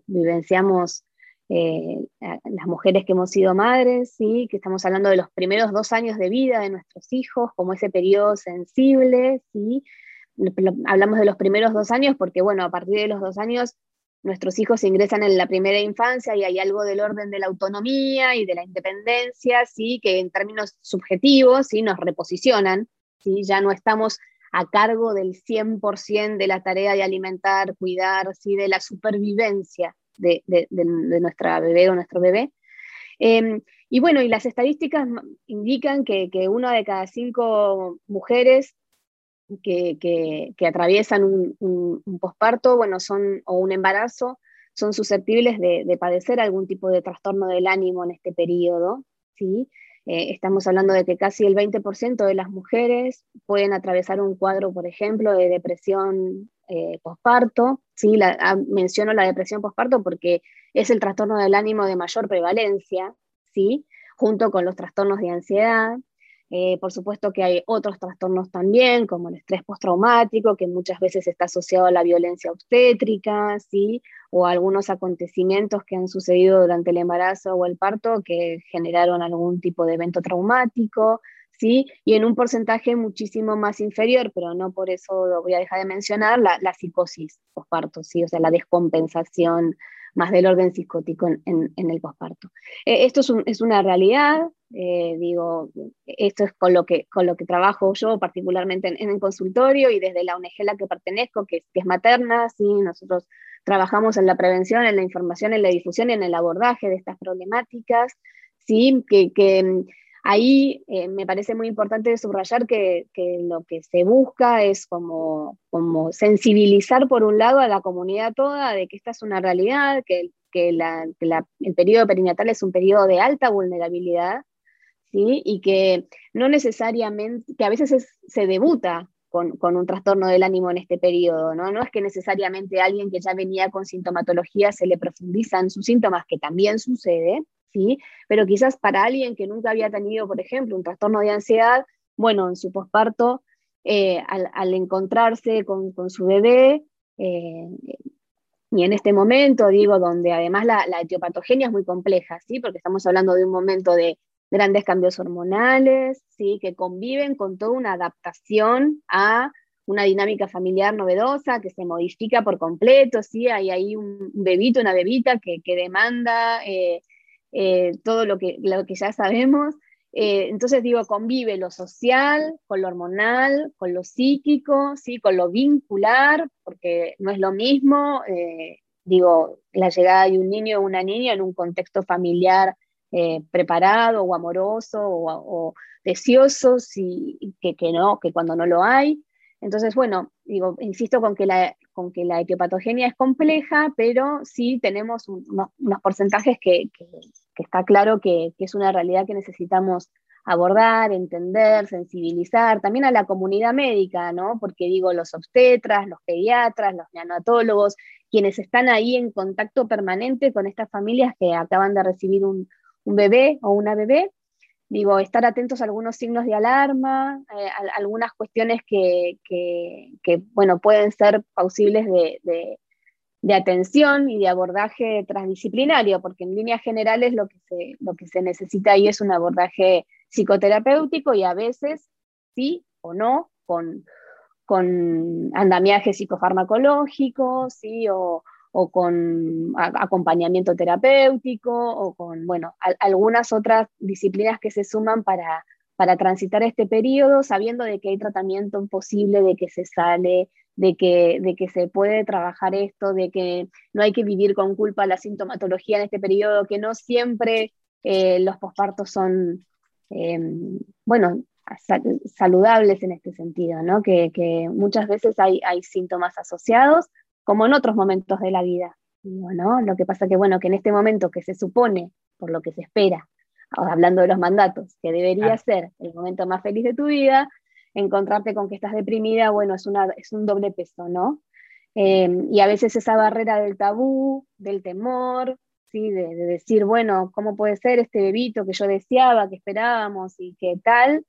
S5: vivenciamos eh, las mujeres que hemos sido madres, ¿sí? que estamos hablando de los primeros dos años de vida de nuestros hijos, como ese periodo sensible, ¿sí? hablamos de los primeros dos años porque, bueno, a partir de los dos años nuestros hijos ingresan en la primera infancia y hay algo del orden de la autonomía y de la independencia, ¿sí? que en términos subjetivos ¿sí? nos reposicionan, ¿sí? ya no estamos a cargo del 100% de la tarea de alimentar, cuidar, ¿sí? de la supervivencia de, nuestra bebé o nuestro bebé. Em, y bueno, y las estadísticas indican que, una de cada cinco mujeres que, atraviesan un, posparto, bueno, son, o un embarazo, son susceptibles de, de, padecer algún tipo de trastorno del ánimo en este periodo, ¿sí? Eh, estamos hablando de que casi el 20% de las mujeres pueden atravesar un cuadro, por ejemplo, de depresión eh, posparto. ¿sí? Ah, menciono la depresión posparto porque es el trastorno del ánimo de mayor prevalencia, ¿sí? junto con los trastornos de ansiedad. Eh, por supuesto que hay otros trastornos también, como el estrés postraumático, que muchas veces está asociado a la violencia obstétrica, ¿sí? o algunos acontecimientos que han sucedido durante el embarazo o el parto que generaron algún tipo de evento traumático. ¿Sí? Y en un porcentaje muchísimo más inferior, pero no por eso lo voy a dejar de mencionar, la, la psicosis posparto, ¿sí? O sea, la descompensación más del orden psicótico en, el posparto. Eh, esto es, una realidad, eh, digo, esto es con lo que, con lo que trabajo yo particularmente en, el consultorio y desde la ONG a la que pertenezco, que, es materna, ¿sí? nosotros trabajamos en la prevención, en la información, en la difusión en el abordaje de estas problemáticas, ¿sí? que ahí eh, me parece muy importante subrayar que, lo que se busca es como, sensibilizar por un lado a la comunidad toda de que esta es una realidad, que, el periodo perinatal es un periodo de alta vulnerabilidad, ¿sí? y que no necesariamente, que a veces se debuta con, con, un trastorno del ánimo en este periodo, ¿no? No es que necesariamente alguien que ya venía con sintomatología se le profundizan sus síntomas, que también sucede, ¿sí? Pero quizás para alguien que nunca había tenido, por ejemplo, un trastorno de ansiedad, bueno, en su posparto, eh, al, encontrarse con, su bebé, eh, y en este momento, digo, donde además la, etiopatogenia es muy compleja, ¿sí? Porque estamos hablando de un momento de grandes cambios hormonales, ¿sí? Que conviven con toda una adaptación a una dinámica familiar novedosa que se modifica por completo, ¿sí? Hay ahí un bebito, una bebita que, demanda eh, eh, todo lo que, lo que ya sabemos. Eh, entonces digo, convive lo social con lo hormonal, con lo psíquico, ¿sí? con lo vincular, porque no es lo mismo, eh, digo, la llegada de un niño o una niña en un contexto familiar preparado o amoroso o, deseoso, sí, que, que, no, que cuando no lo hay. Entonces, bueno, digo, insisto con que la, con que la etiopatogenia es compleja, pero sí tenemos unos, porcentajes que, está claro que, es una realidad que necesitamos abordar, entender, sensibilizar, también a la comunidad médica, ¿no? Porque digo, los obstetras, los pediatras, los neonatólogos, quienes están ahí en contacto permanente con estas familias que acaban de recibir un, bebé o una bebé, digo, estar atentos a algunos signos de alarma, eh, algunas cuestiones que, bueno, pueden ser plausibles de, atención y de abordaje transdisciplinario, porque en líneas generales lo que, se, lo que se necesita ahí es un abordaje psicoterapéutico y a veces sí o no con, con andamiaje psicofarmacológico, sí, o, o con acompañamiento terapéutico o con, bueno, algunas otras disciplinas que se suman para, para transitar este periodo, sabiendo de que hay tratamiento posible, de que se sale, de que, de que se puede trabajar esto, de que no hay que vivir con culpa la sintomatología en este periodo, que no siempre eh, los pospartos son, em, bueno, saludables en este sentido, ¿no? que, que muchas veces hay, hay síntomas asociados, como en otros momentos de la vida. ¿no? Lo que pasa que, bueno, que en este momento que se supone, por lo que se espera, hablando de los mandatos, que debería ser el momento más feliz de tu vida, encontrarte con que estás deprimida, bueno, es, una, es un doble peso, ¿no? Em, y a veces esa barrera del tabú, del temor, ¿sí? De, decir, bueno, ¿cómo puede ser este bebito que yo deseaba, que esperábamos y que tal?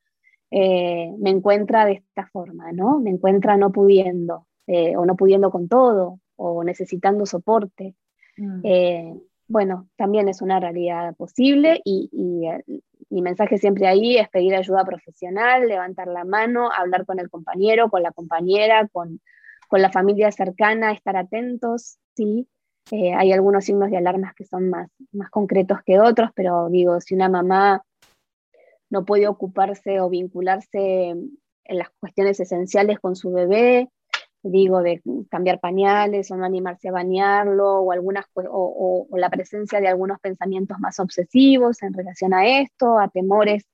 S5: Eh, me encuentra de esta forma, ¿no? Me encuentra no pudiendo. Eh, o no pudiendo con todo, o necesitando soporte. Mm. Eh, bueno, también es una realidad posible y, y, mi mensaje siempre ahí es pedir ayuda profesional, levantar la mano, hablar con el compañero, con la compañera, con, con la familia cercana, estar atentos, sí. Eh, hay algunos signos de alarmas que son más, más concretos que otros, pero digo, si una mamá no puede ocuparse o vincularse en las cuestiones esenciales con su bebé, digo, de cambiar pañales o no animarse a bañarlo o, algunas, o, la presencia de algunos pensamientos más obsesivos en relación a esto, a temores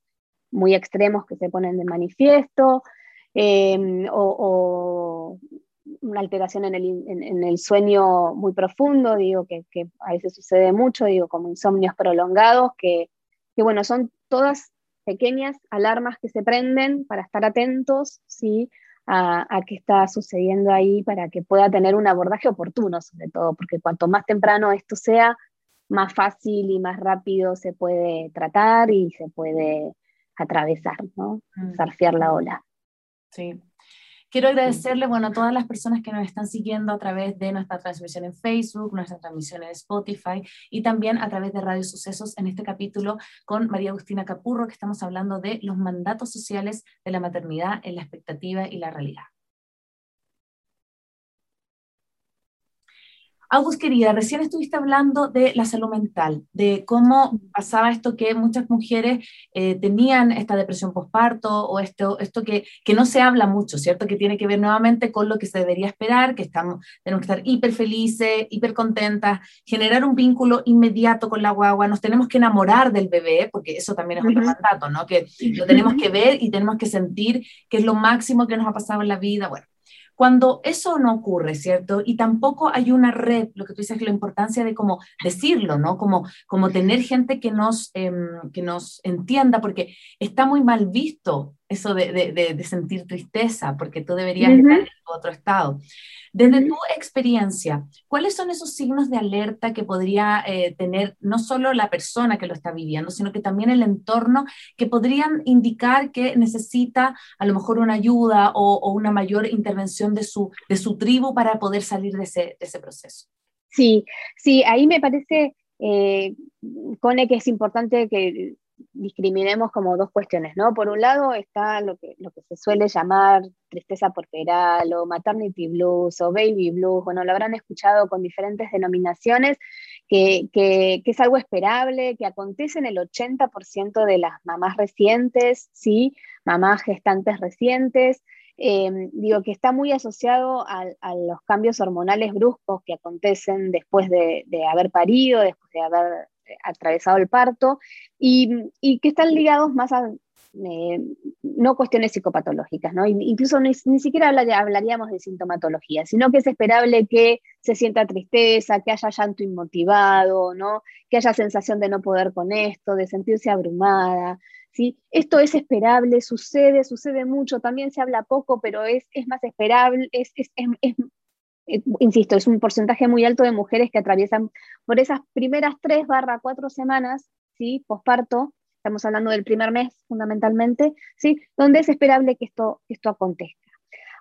S5: muy extremos que se ponen de manifiesto, em, o, una alteración en el, sueño muy profundo, digo, que, a veces sucede mucho, digo, como insomnios prolongados, que, que bueno, son todas pequeñas alarmas que se prenden para estar atentos, ¿sí? A, qué está sucediendo ahí para que pueda tener un abordaje oportuno, sobre todo, porque cuanto más temprano esto sea, más fácil y más rápido se puede tratar y se puede atravesar, ¿no? Mm. Surfear la ola.
S1: Sí. Quiero agradecerle, bueno, a todas las personas que nos están siguiendo a través de nuestra transmisión en Facebook, nuestra transmisión en Spotify y también a través de Radio Sucesos en este capítulo con María Agustina Capurro, que estamos hablando de los mandatos sociales de la maternidad en la expectativa y la realidad. August, querida, recién estuviste hablando de la salud mental, de cómo pasaba esto que muchas mujeres eh, tenían esta depresión postparto o esto, esto que, que, no se habla mucho, ¿cierto? Que tiene que ver nuevamente con lo que se debería esperar, que estamos, tenemos que estar hiper felices, hiper contentas, generar un vínculo inmediato con la guagua, nos tenemos que enamorar del bebé, porque eso también es otro mandato, ¿no? Que lo tenemos que ver y tenemos que sentir que es lo máximo que nos ha pasado en la vida. Bueno, cuando eso no ocurre, ¿cierto? Y tampoco hay una red, lo que tú dices, la importancia de cómo decirlo, ¿no? Como, como tener gente que nos, em, que nos entienda, porque está muy mal visto eso de, de, de, sentir tristeza, porque tú deberías estar en otro estado. Desde tu experiencia, ¿cuáles son esos signos de alerta que podría eh, tener no solo la persona que lo está viviendo, sino que también el entorno, que podrían indicar que necesita a lo mejor una ayuda o, o una mayor intervención de su, de su tribu para poder salir de ese, de ese proceso?
S5: Sí, sí, ahí me parece, eh, Cone, que es importante que discriminemos como dos cuestiones, ¿no? Por un lado está lo que, lo que se suele llamar tristeza porperal o maternity blues o baby blues, bueno, lo habrán escuchado con diferentes denominaciones, que, que, es algo esperable, que acontece en el 80% de las mamás recientes, ¿sí? Mamás gestantes recientes, eh, digo que está muy asociado a, los cambios hormonales bruscos que acontecen después de, de haber parido, después de haber atravesado el parto y, y que están ligados más a eh, no cuestiones psicopatológicas, ¿no? Incluso ni, ni siquiera hablaríamos de sintomatología, sino que es esperable que se sienta tristeza, que haya llanto inmotivado, ¿no? Que haya sensación de no poder con esto, de sentirse abrumada, ¿sí? Esto es esperable, sucede, sucede mucho, también se habla poco, pero es, es más esperable, es, es, es, eh, insisto, es un porcentaje muy alto de mujeres que atraviesan por esas primeras tres barra cuatro semanas, ¿sí? Posparto, estamos hablando del primer mes fundamentalmente, ¿sí? Donde es esperable que esto, esto acontezca.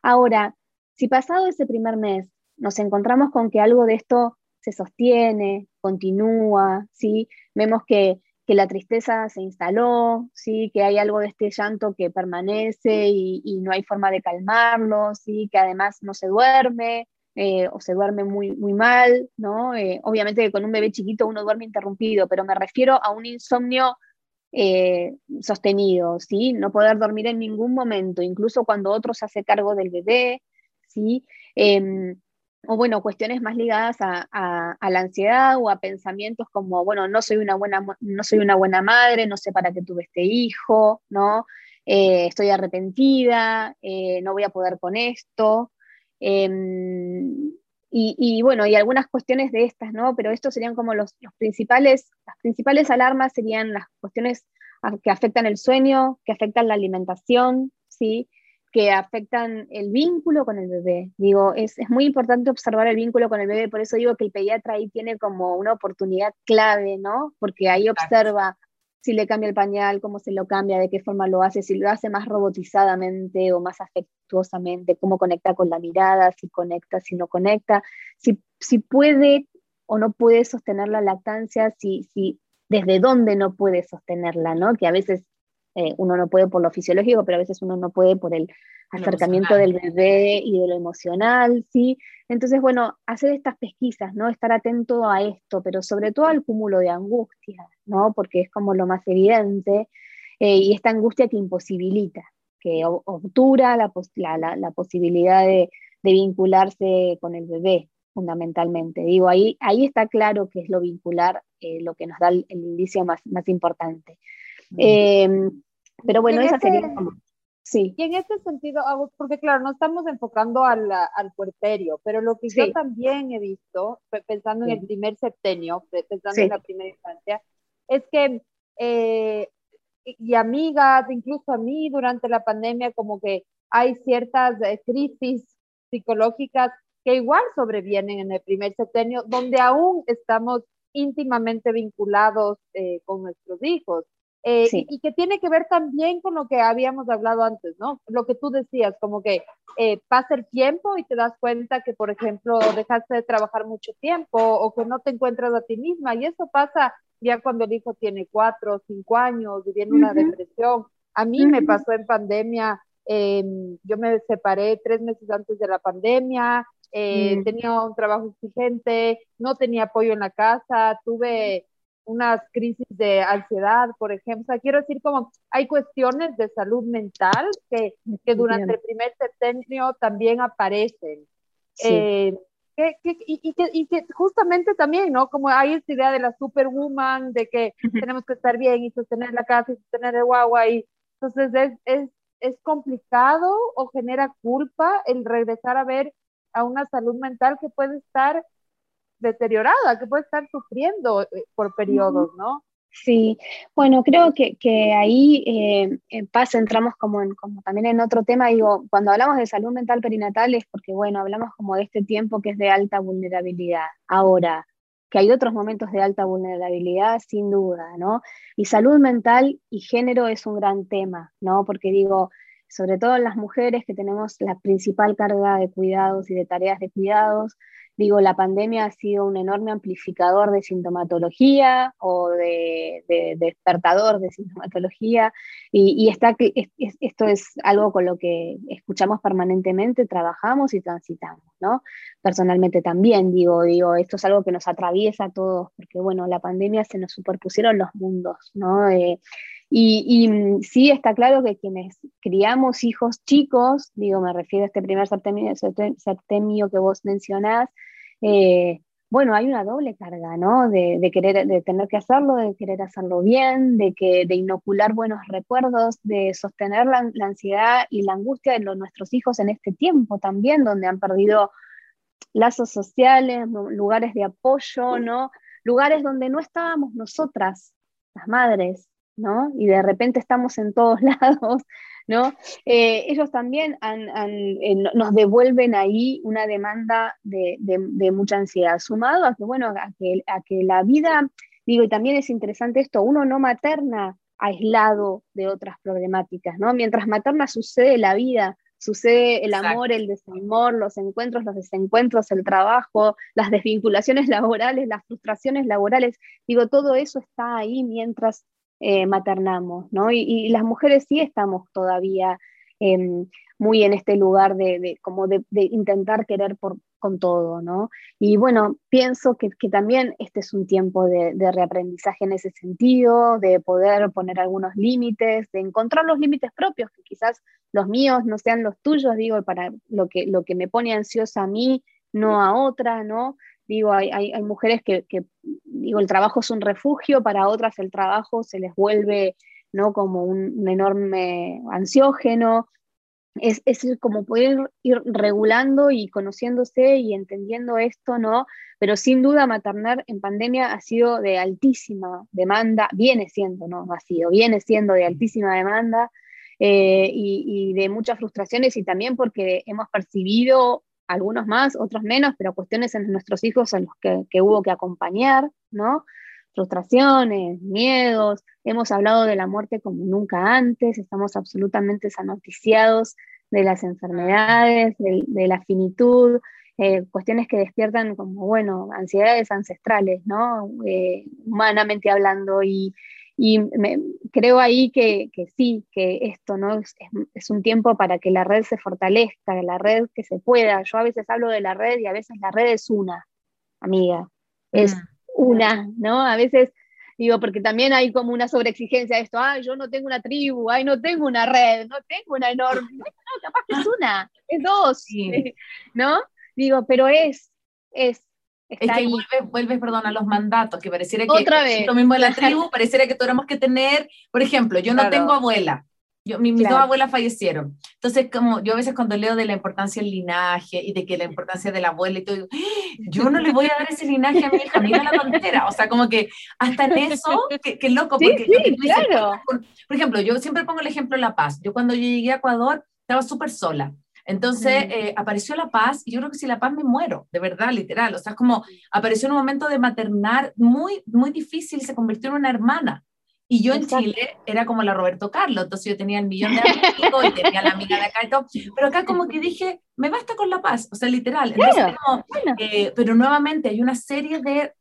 S5: Ahora, si pasado ese primer mes nos encontramos con que algo de esto se sostiene, continúa, ¿sí? Vemos que, que la tristeza se instaló, ¿sí? que hay algo de este llanto que permanece y, y, no hay forma de calmarlo, ¿sí? que además no se duerme, eh, o se duerme muy, muy mal, ¿no? Eh, obviamente con un bebé chiquito uno duerme interrumpido, pero me refiero a un insomnio eh, sostenido, ¿sí? No poder dormir en ningún momento, incluso cuando otro se hace cargo del bebé, ¿sí? Em, o bueno, cuestiones más ligadas a, a, la ansiedad o a pensamientos como, bueno, no soy una buena, no soy una buena madre, no sé para qué tuve este hijo, ¿no? estoy arrepentida, no voy a poder con esto, Em, y, bueno, y algunas cuestiones de estas, ¿no? Pero estos serían como los, principales, las principales alarmas serían las cuestiones que afectan el sueño, que afectan la alimentación, ¿sí? que afectan el vínculo con el bebé. Digo, es, es, muy importante observar el vínculo con el bebé, por eso digo que el pediatra ahí tiene como una oportunidad clave, ¿no? Porque ahí observa si le cambia el pañal, cómo se lo cambia, de qué forma lo hace, si lo hace más robotizadamente o más afectuosamente, cómo conecta con la mirada, si conecta, si no conecta, si, si puede o no puede sostener la lactancia, si, si desde dónde no puede sostenerla, ¿no? Que a veces eh, uno no puede por lo fisiológico, pero a veces uno no puede por el acercamiento del bebé y de lo emocional, ¿sí? Entonces, bueno, hacer estas pesquisas, ¿no? Estar atento a esto, pero sobre todo al cúmulo de angustia, ¿no? Porque es como lo más evidente, eh, y esta angustia que imposibilita, que obtura la, la, la posibilidad de, de, vincularse con el bebé, fundamentalmente. Digo, ahí, ahí está claro que es lo vincular eh, lo que nos da el, el indicio más, más importante. Eh, pero bueno, esa sería como...
S4: Sí. Y en este sentido, porque claro, no estamos enfocando al, al puerperio, pero lo que yo también he visto, pensando en el primer septenio, pensando en la primera infancia, es que, eh, y amigas, incluso a mí durante la pandemia, como que hay ciertas eh, crisis psicológicas que igual sobrevienen en el primer septenio, donde aún estamos íntimamente vinculados eh, con nuestros hijos. Eh, y, que tiene que ver también con lo que habíamos hablado antes, ¿no? Lo que tú decías, como que eh, pasa el tiempo y te das cuenta que, por ejemplo, dejaste de trabajar mucho tiempo o que no te encuentras a ti misma. Y eso pasa ya cuando el hijo tiene cuatro o cinco años y viene una depresión. A mí me pasó en pandemia, em, yo me separé tres meses antes de la pandemia, eh, mm. tenía un trabajo exigente, no tenía apoyo en la casa, tuve unas crisis de ansiedad, por ejemplo. O sea, quiero decir como hay cuestiones de salud mental que, que durante el primer septenio también aparecen. Eh, que, y, que, y, que, justamente también, ¿no? Como hay esta idea de la superwoman, de que tenemos que estar bien y sostener la casa y sostener el guagua, y entonces es, es, es complicado o genera culpa el regresar a ver a una salud mental que puede estar deteriorada, que puede estar sufriendo eh, por periodos, ¿no?
S5: Sí, bueno, creo que, que ahí eh, en paz entramos como, en, como también en otro tema, digo, cuando hablamos de salud mental perinatal es porque, bueno, hablamos como de este tiempo que es de alta vulnerabilidad. Ahora, que hay otros momentos de alta vulnerabilidad, sin duda, ¿no? Y salud mental y género es un gran tema, ¿no? Porque digo, sobre todo las mujeres que tenemos la principal carga de cuidados y de tareas de cuidados, Digo, la pandemia ha sido un enorme amplificador de sintomatología o de, despertador de sintomatología y, esto es algo con lo que escuchamos permanentemente, trabajamos y transitamos, ¿no? Personalmente también, digo, digo, esto es algo que nos atraviesa a todos, porque bueno, la pandemia se nos superpusieron los mundos, ¿no? Eh, y, sí está claro que quienes criamos hijos chicos, digo, me refiero a este primer septemio, que vos mencionás, eh, bueno, hay una doble carga, ¿no? De, querer, de tener que hacerlo, de querer hacerlo bien, de, que, de inocular buenos recuerdos, de sostener la, ansiedad y la angustia de nuestros hijos en este tiempo también, donde han perdido lazos sociales, lugares de apoyo, ¿no? Lugares donde no estábamos nosotras, las madres, ¿no? Y de repente estamos en todos *laughs* lados, ¿no? Eh, ellos también eh, nos devuelven ahí una demanda de, mucha ansiedad, sumado a que, bueno, a que, a que la vida, digo, y también es interesante esto, uno no materna aislado de otras problemáticas, ¿no? Mientras materna sucede la vida, sucede el amor, el desamor, los encuentros, los desencuentros, el trabajo, las desvinculaciones *laughs* laborales, las frustraciones laborales, digo, todo eso está ahí mientras eh, maternamos, ¿no? Y, las mujeres sí estamos todavía em, muy en este lugar de, como de, intentar querer por, con todo, ¿no? Y bueno, pienso que, también este es un tiempo de, reaprendizaje en ese sentido, de poder poner algunos límites, de encontrar los límites propios, que quizás los míos no sean los tuyos, digo, para lo que, lo que me pone ansiosa a mí, no a otra, ¿no? Digo, hay, hay, mujeres que, digo, el trabajo es un refugio, para otras el trabajo se les vuelve, ¿no? Como un, enorme ansiógeno. Es, es, como poder ir regulando y conociéndose y entendiendo esto, ¿no? Pero sin duda maternar en pandemia ha sido de altísima demanda, viene siendo, ¿no? Ha sido, viene siendo de altísima demanda eh, y, y, de muchas frustraciones y también porque hemos percibido algunos más, otros menos, pero cuestiones en nuestros hijos en los que, hubo que acompañar, ¿no? Frustraciones, miedos, hemos hablado de la muerte como nunca antes, estamos absolutamente sanoticiados de las enfermedades, de, la finitud, eh, cuestiones que despiertan como, bueno, ansiedades ancestrales, ¿no? Eh, humanamente hablando, y, y creo ahí que, sí, que esto ¿no? Es, un tiempo para que la red se fortalezca, la red que se pueda. Yo a veces hablo de la red y a veces la red es una, amiga, es mm. una, ¿no? A veces digo, porque también hay como una sobreexigencia de esto, ay, yo no tengo una tribu, ay, no tengo una red, no tengo una enorme, *laughs* no, capaz que es una, es dos, *laughs* ¿no? Digo, pero es, es,
S1: es que vuelves, vuelve, perdón, a los mandatos, que pareciera que Otra vez. lo mismo de la *laughs* tribu, pareciera que tuviéramos que tener, por ejemplo, yo no tengo abuela, yo, mis dos abuelas fallecieron. Entonces, como yo a veces cuando leo de la importancia del linaje y de que la importancia de la abuela y todo, digo, ¡Ah! yo no le voy a dar ese linaje a mi hija, mira la tontera. O sea, como que hasta en eso, qué loco, porque claro. por, por, ejemplo, yo siempre pongo el ejemplo de La Paz. Yo cuando yo llegué a Ecuador estaba súper sola. Entonces eh, apareció la paz y yo creo que si la paz me muero, de verdad, literal. O sea, es como apareció en un momento de maternar muy, muy difícil, se convirtió en una hermana. Y yo en Chile era como la Roberto Carlos, entonces yo tenía el millón de amigos y tenía la amiga de acá y todo, pero acá como que dije, me basta con la paz, o sea, literal. Eh, pero nuevamente hay una serie de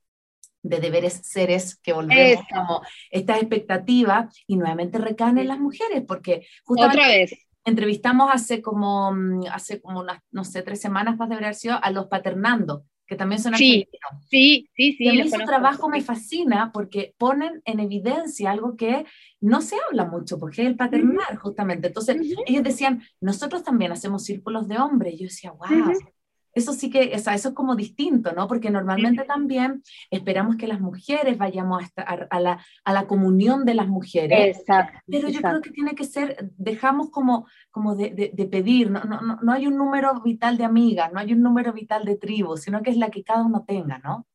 S1: de deberes seres que volvemos como esta expectativa y nuevamente recaen en las mujeres, porque
S5: justamente Otra vez.
S1: Entrevistamos hace como, mm, hace como unas, no sé, tres semanas más de haber sido a los paternando, que también son
S5: sí, Sí, sí, sí.
S1: Y a mí su trabajo me fascina porque ponen en evidencia algo que no se habla mucho, porque es el paternar, justamente. Entonces, ellos decían, nosotros también hacemos círculos de hombres. Yo decía, wow, eso sí que, o sea, eso es como distinto, ¿no? Porque normalmente también esperamos que las mujeres vayamos a, a, la, a la, comunión de las mujeres.
S5: Exacto.
S1: Pero yo creo que tiene que ser, dejamos como, como de, de, pedir, no, no, no, no, hay un número vital de amigas, no hay un número vital de tribu, sino que es la que cada uno tenga, ¿no?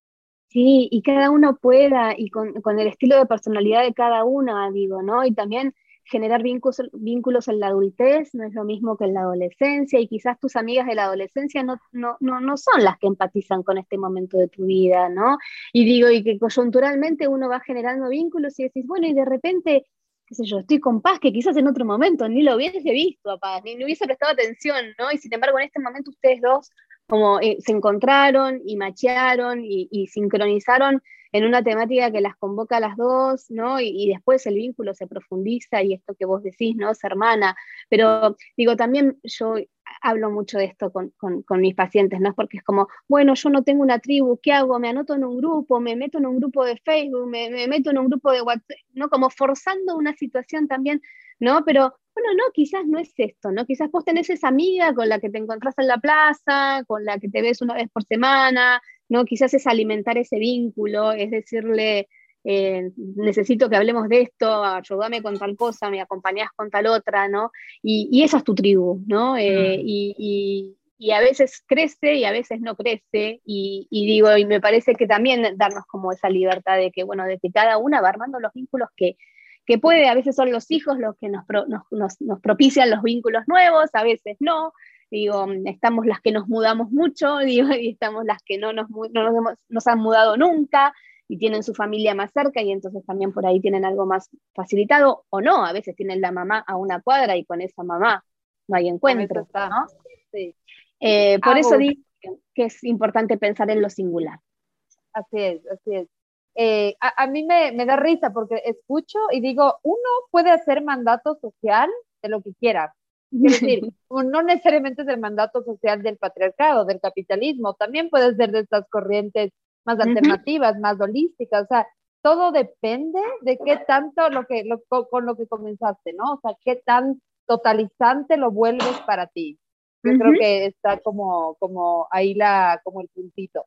S5: Sí, y cada uno pueda, y con, con el estilo de personalidad de cada una, digo, ¿no? Y también generar vínculos, vínculos en la adultez no es lo mismo que en la adolescencia y quizás tus amigas de la adolescencia no, no, no, no son las que empatizan con este momento de tu vida, ¿no? Y digo, y que coyunturalmente uno va generando vínculos y decís, bueno, y de repente, qué sé yo, estoy con paz, que quizás en otro momento ni lo hubiese visto ni, no hubiese prestado atención, ¿no? Y sin embargo, en este momento ustedes dos como eh, se encontraron y machearon y sincronizaron en una temática que las convoca a las dos, ¿no? Y, después el vínculo se profundiza y esto que vos decís, ¿no? Ser hermana. Pero digo, también yo hablo mucho de esto con, mis pacientes, ¿no? Porque es como, bueno, yo no tengo una tribu, ¿qué hago? Me anoto en un grupo, me meto en un grupo de Facebook, me, me meto en un grupo de WhatsApp, ¿no? Como forzando una situación también, ¿no? Pero bueno, no, quizás no es esto, ¿no? Quizás vos tenés esa amiga con la que te encontrás en la plaza, con la que te ves una vez por semana, ¿no? Quizás es alimentar ese vínculo, es decirle, eh, necesito que hablemos de esto, ayúdame con tal cosa, me acompañás con tal otra, ¿no? Y, y esa es tu tribu, ¿no? Eh, mm. y, y, a veces crece y a veces no crece, y, digo, y me parece que también darnos como esa libertad de que, bueno, de que cada una va armando los vínculos que, que puede, a veces son los hijos los que nos, nos, nos propician los vínculos nuevos, a veces no, digo, estamos las que nos mudamos mucho, *laughs* digo, y estamos las que no nos, no nos, han mudado nunca y tienen su familia más cerca y entonces también por ahí tienen algo más facilitado o no, a veces tienen la mamá a una cuadra y con esa mamá no hay encuentro. ¿no? Eh, por eso digo que es importante pensar en lo singular.
S4: Así es, así es. Eh, a, a, mí me, me, da risa porque escucho y digo, uno puede hacer mandato social de lo que quiera, es decir, no necesariamente es el mandato social del patriarcado, del capitalismo, también puede ser de estas corrientes más alternativas, más holísticas, o sea, todo depende de qué tanto lo que, con lo que comenzaste, ¿no? O sea, qué tan totalizante lo vuelves para ti. Yo creo que está como, como ahí la, como el puntito.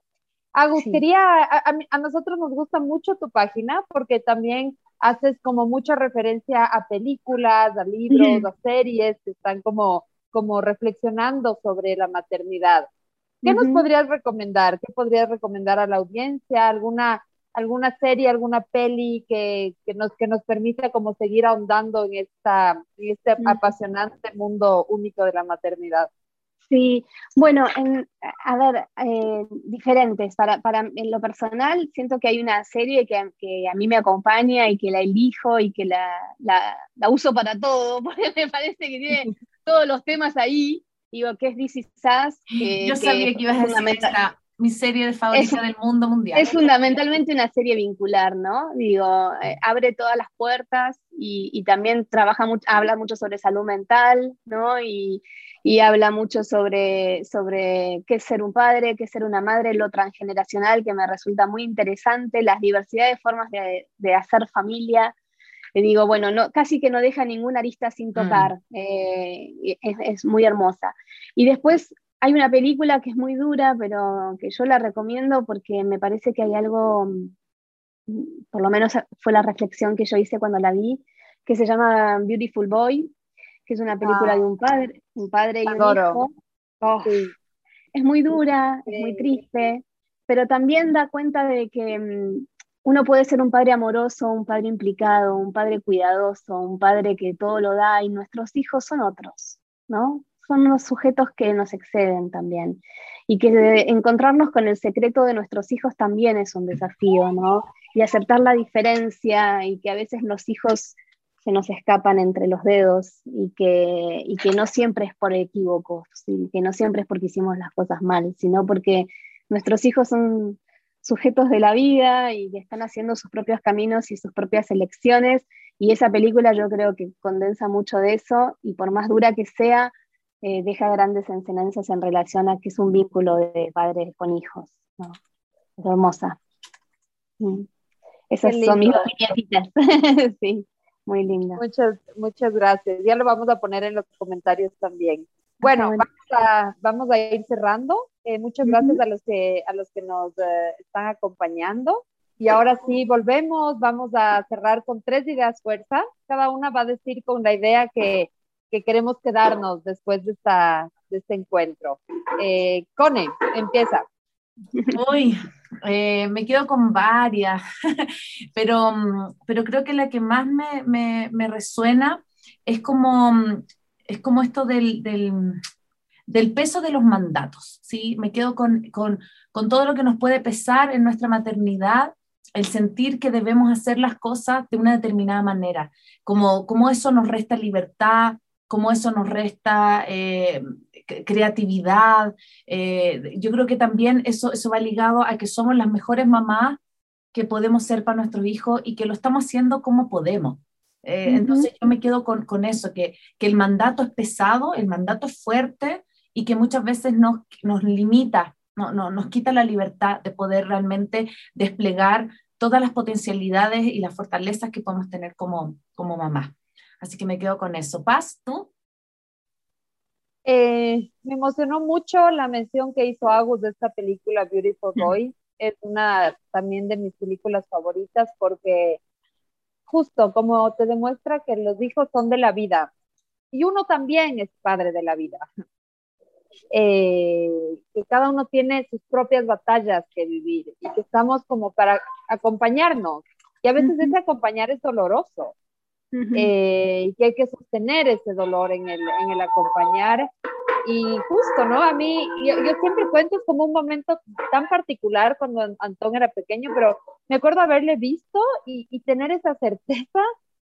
S4: Agus, quería, a, a, nosotros nos gusta mucho tu página porque también haces como mucha referencia a películas, a libros, a series que están como, como reflexionando sobre la maternidad. ¿Qué nos podrías recomendar? ¿Qué podrías recomendar a la audiencia? ¿Alguna, alguna serie, alguna peli que, que nos, que nos permita como seguir ahondando en, esta, en este apasionante mundo único de la maternidad?
S5: Sí, bueno, en, a ver, eh, diferentes. Para, para, en lo personal, siento que hay una serie que, que, a mí me acompaña y que la elijo y que la, la, la, uso para todo, *laughs* porque me parece que tiene todos los temas ahí. Digo, que es This Is
S1: Yo sabía que ibas a decir esta, mi serie de favorita del mundo mundial.
S5: Es fundamentalmente una serie vincular, ¿no? Digo, eh, abre todas las puertas y, y también trabaja mucho, habla mucho sobre salud mental, ¿no? Y, y habla mucho sobre, sobre qué es ser un padre, qué es ser una madre, lo transgeneracional, que me resulta muy interesante, las diversidades de formas de, de hacer familia. Le digo, bueno, no, casi que no deja ninguna arista sin mm. tocar, eh, es, es, muy hermosa. Y después hay una película que es muy dura, pero que yo la recomiendo porque me parece que hay algo, mm, por lo menos fue la reflexión que yo hice cuando la vi, que se llama Beautiful Boy, que es una película de un padre, un padre y un hijo. Oh, es muy dura, es muy triste, pero también da cuenta de que mm, uno puede ser un padre amoroso, un padre implicado, un padre cuidadoso, un padre que todo lo da y nuestros hijos son otros, ¿no? Son unos sujetos que nos exceden también. y que encontrarnos con el secreto de nuestros hijos también es un desafío, ¿no? Y aceptar la diferencia y que a veces los hijos se nos escapan entre los dedos y que, y que no siempre es por equívocos, y que no siempre es porque hicimos las cosas mal, sino porque nuestros hijos son sujetos de la vida y que están haciendo sus propios caminos y sus propias elecciones. Y esa película yo creo que condensa mucho de eso y por más dura que sea, eh, deja grandes enseñanzas en relación a que es un vínculo de padres con hijos. Es hermosa. Mm. Esas son mis dos *laughs* sí. Muy linda.
S4: Muchas, muchas gracias. Ya lo vamos a poner en los comentarios también. Bueno, vamos, a, ir cerrando. Eh, muchas gracias a los que, a los que nos eh, están acompañando. Y ahora sí, volvemos. Vamos a cerrar con tres ideas fuerza. Cada una va a decir con la idea que, que queremos quedarnos después de, esta, de este encuentro. Eh, Cone, empieza.
S1: Uy, eh, me quedo con varias, *laughs* pero, pero creo que la que más me, me, me resuena es como, es como esto del, del, del, peso de los mandatos, ¿sí? Me quedo con, con, con todo lo que nos puede pesar en nuestra maternidad, el sentir que debemos hacer las cosas de una determinada manera, como, como eso nos resta libertad, como eso nos resta eh, creatividad. Eh, yo creo que también eso, eso va ligado a que somos las mejores mamás que podemos ser para nuestros hijos y que lo estamos haciendo como podemos. Eh, entonces yo me quedo con, con eso, que, que, el mandato es pesado, el mandato es fuerte y que muchas veces nos, nos limita, no, no, nos quita la libertad de poder realmente desplegar todas las potencialidades y las fortalezas que podemos tener como, como mamá. Así que me quedo con eso. Paz, ¿tú?
S4: Eh, me emocionó mucho la mención que hizo Agus de esta película Beautiful Boy. Es una también de mis películas favoritas porque justo como te demuestra que los hijos son de la vida y uno también es padre de la vida. *laughs* Eh, que cada uno tiene sus propias batallas que vivir y que estamos como para acompañarnos. Y a veces ese acompañar es doloroso, eh, y hay que sostener ese dolor en el, en el acompañar. Y justo, ¿no? A mí, yo, yo, siempre cuento como un momento tan particular cuando Antón era pequeño, pero me acuerdo haberle visto y, y tener esa certeza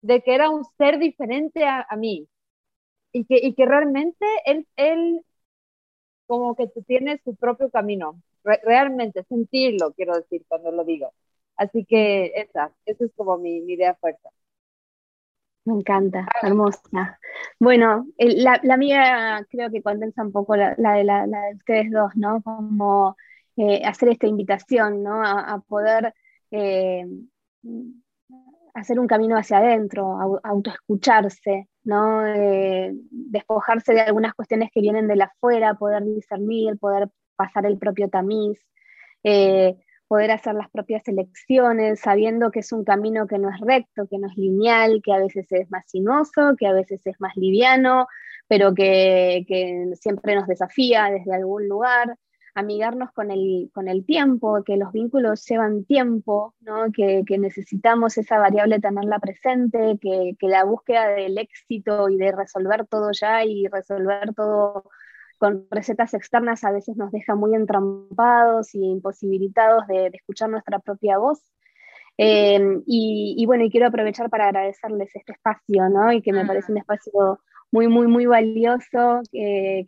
S4: de que era un ser diferente a, a mí y que, y que realmente él, él como que tiene su propio camino, realmente sentirlo, quiero decir, cuando lo digo. Así que esa, esa es como mi, mi idea fuerte.
S5: Me encanta, hermosa. Bueno, la, la, mía creo que condensa un poco la, de, la, de ustedes dos, ¿no? Como eh, hacer esta invitación, ¿no? A, poder eh, hacer un camino hacia adentro, autoescucharse, ¿no? Eh, despojarse de algunas cuestiones que vienen de la afuera, poder discernir, poder pasar el propio tamiz poder hacer las propias elecciones, sabiendo que es un camino que no es recto, que no es lineal, que a veces es más sinuoso, que a veces es más liviano, pero que, siempre nos desafía desde algún lugar, amigarnos con el, con el tiempo, que los vínculos llevan tiempo, ¿no? que, que, necesitamos esa variable tenerla presente, que, que la búsqueda del éxito y de resolver todo ya y resolver todo con recetas externas a veces nos deja muy entrampados y imposibilitados de, escuchar nuestra propia voz. Em, y, bueno, y quiero aprovechar para agradecerles este espacio, ¿no? Y que me parece un espacio muy, muy, muy valioso, que,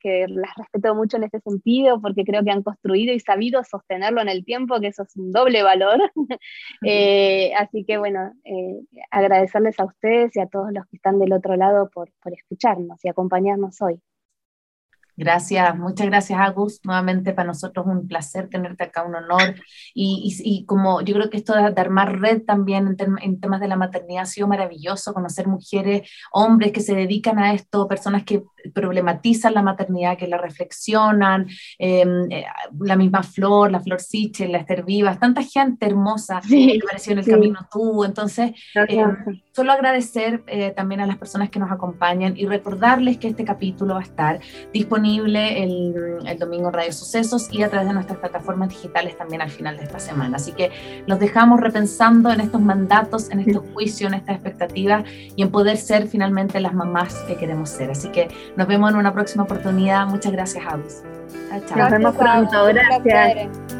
S5: que, las respeto mucho en ese sentido, porque creo que han construido y sabido sostenerlo en el tiempo, que eso es un doble valor. *laughs* Eh, así que bueno, eh, agradecerles a ustedes y a todos los que están del otro lado por, por escucharnos y acompañarnos hoy.
S1: Gracias, muchas gracias Agus. Nuevamente para nosotros un placer tenerte acá, un honor. Y, y, como yo creo que esto de, armar red también en, temas de la maternidad ha sido maravilloso, conocer mujeres, hombres que se dedican a esto, personas que problematizan la maternidad, que la reflexionan, em, eh, la misma Flor, la Flor Sichel, la Esther Vivas, tanta gente hermosa que apareció en el camino tú. Entonces, em, solo agradecer eh, también a las personas que nos acompañan y recordarles que este capítulo va a estar disponible disponible el, el, domingo en Radio Sucesos y a través de nuestras plataformas digitales también al final de esta semana. Así que los dejamos repensando en estos mandatos, en estos juicios, en estas expectativas y en poder ser finalmente las mamás que queremos ser. Así que nos vemos en una próxima oportunidad. Muchas gracias, Agus.
S5: Chao, chao. Nos vemos pronto. Gracias.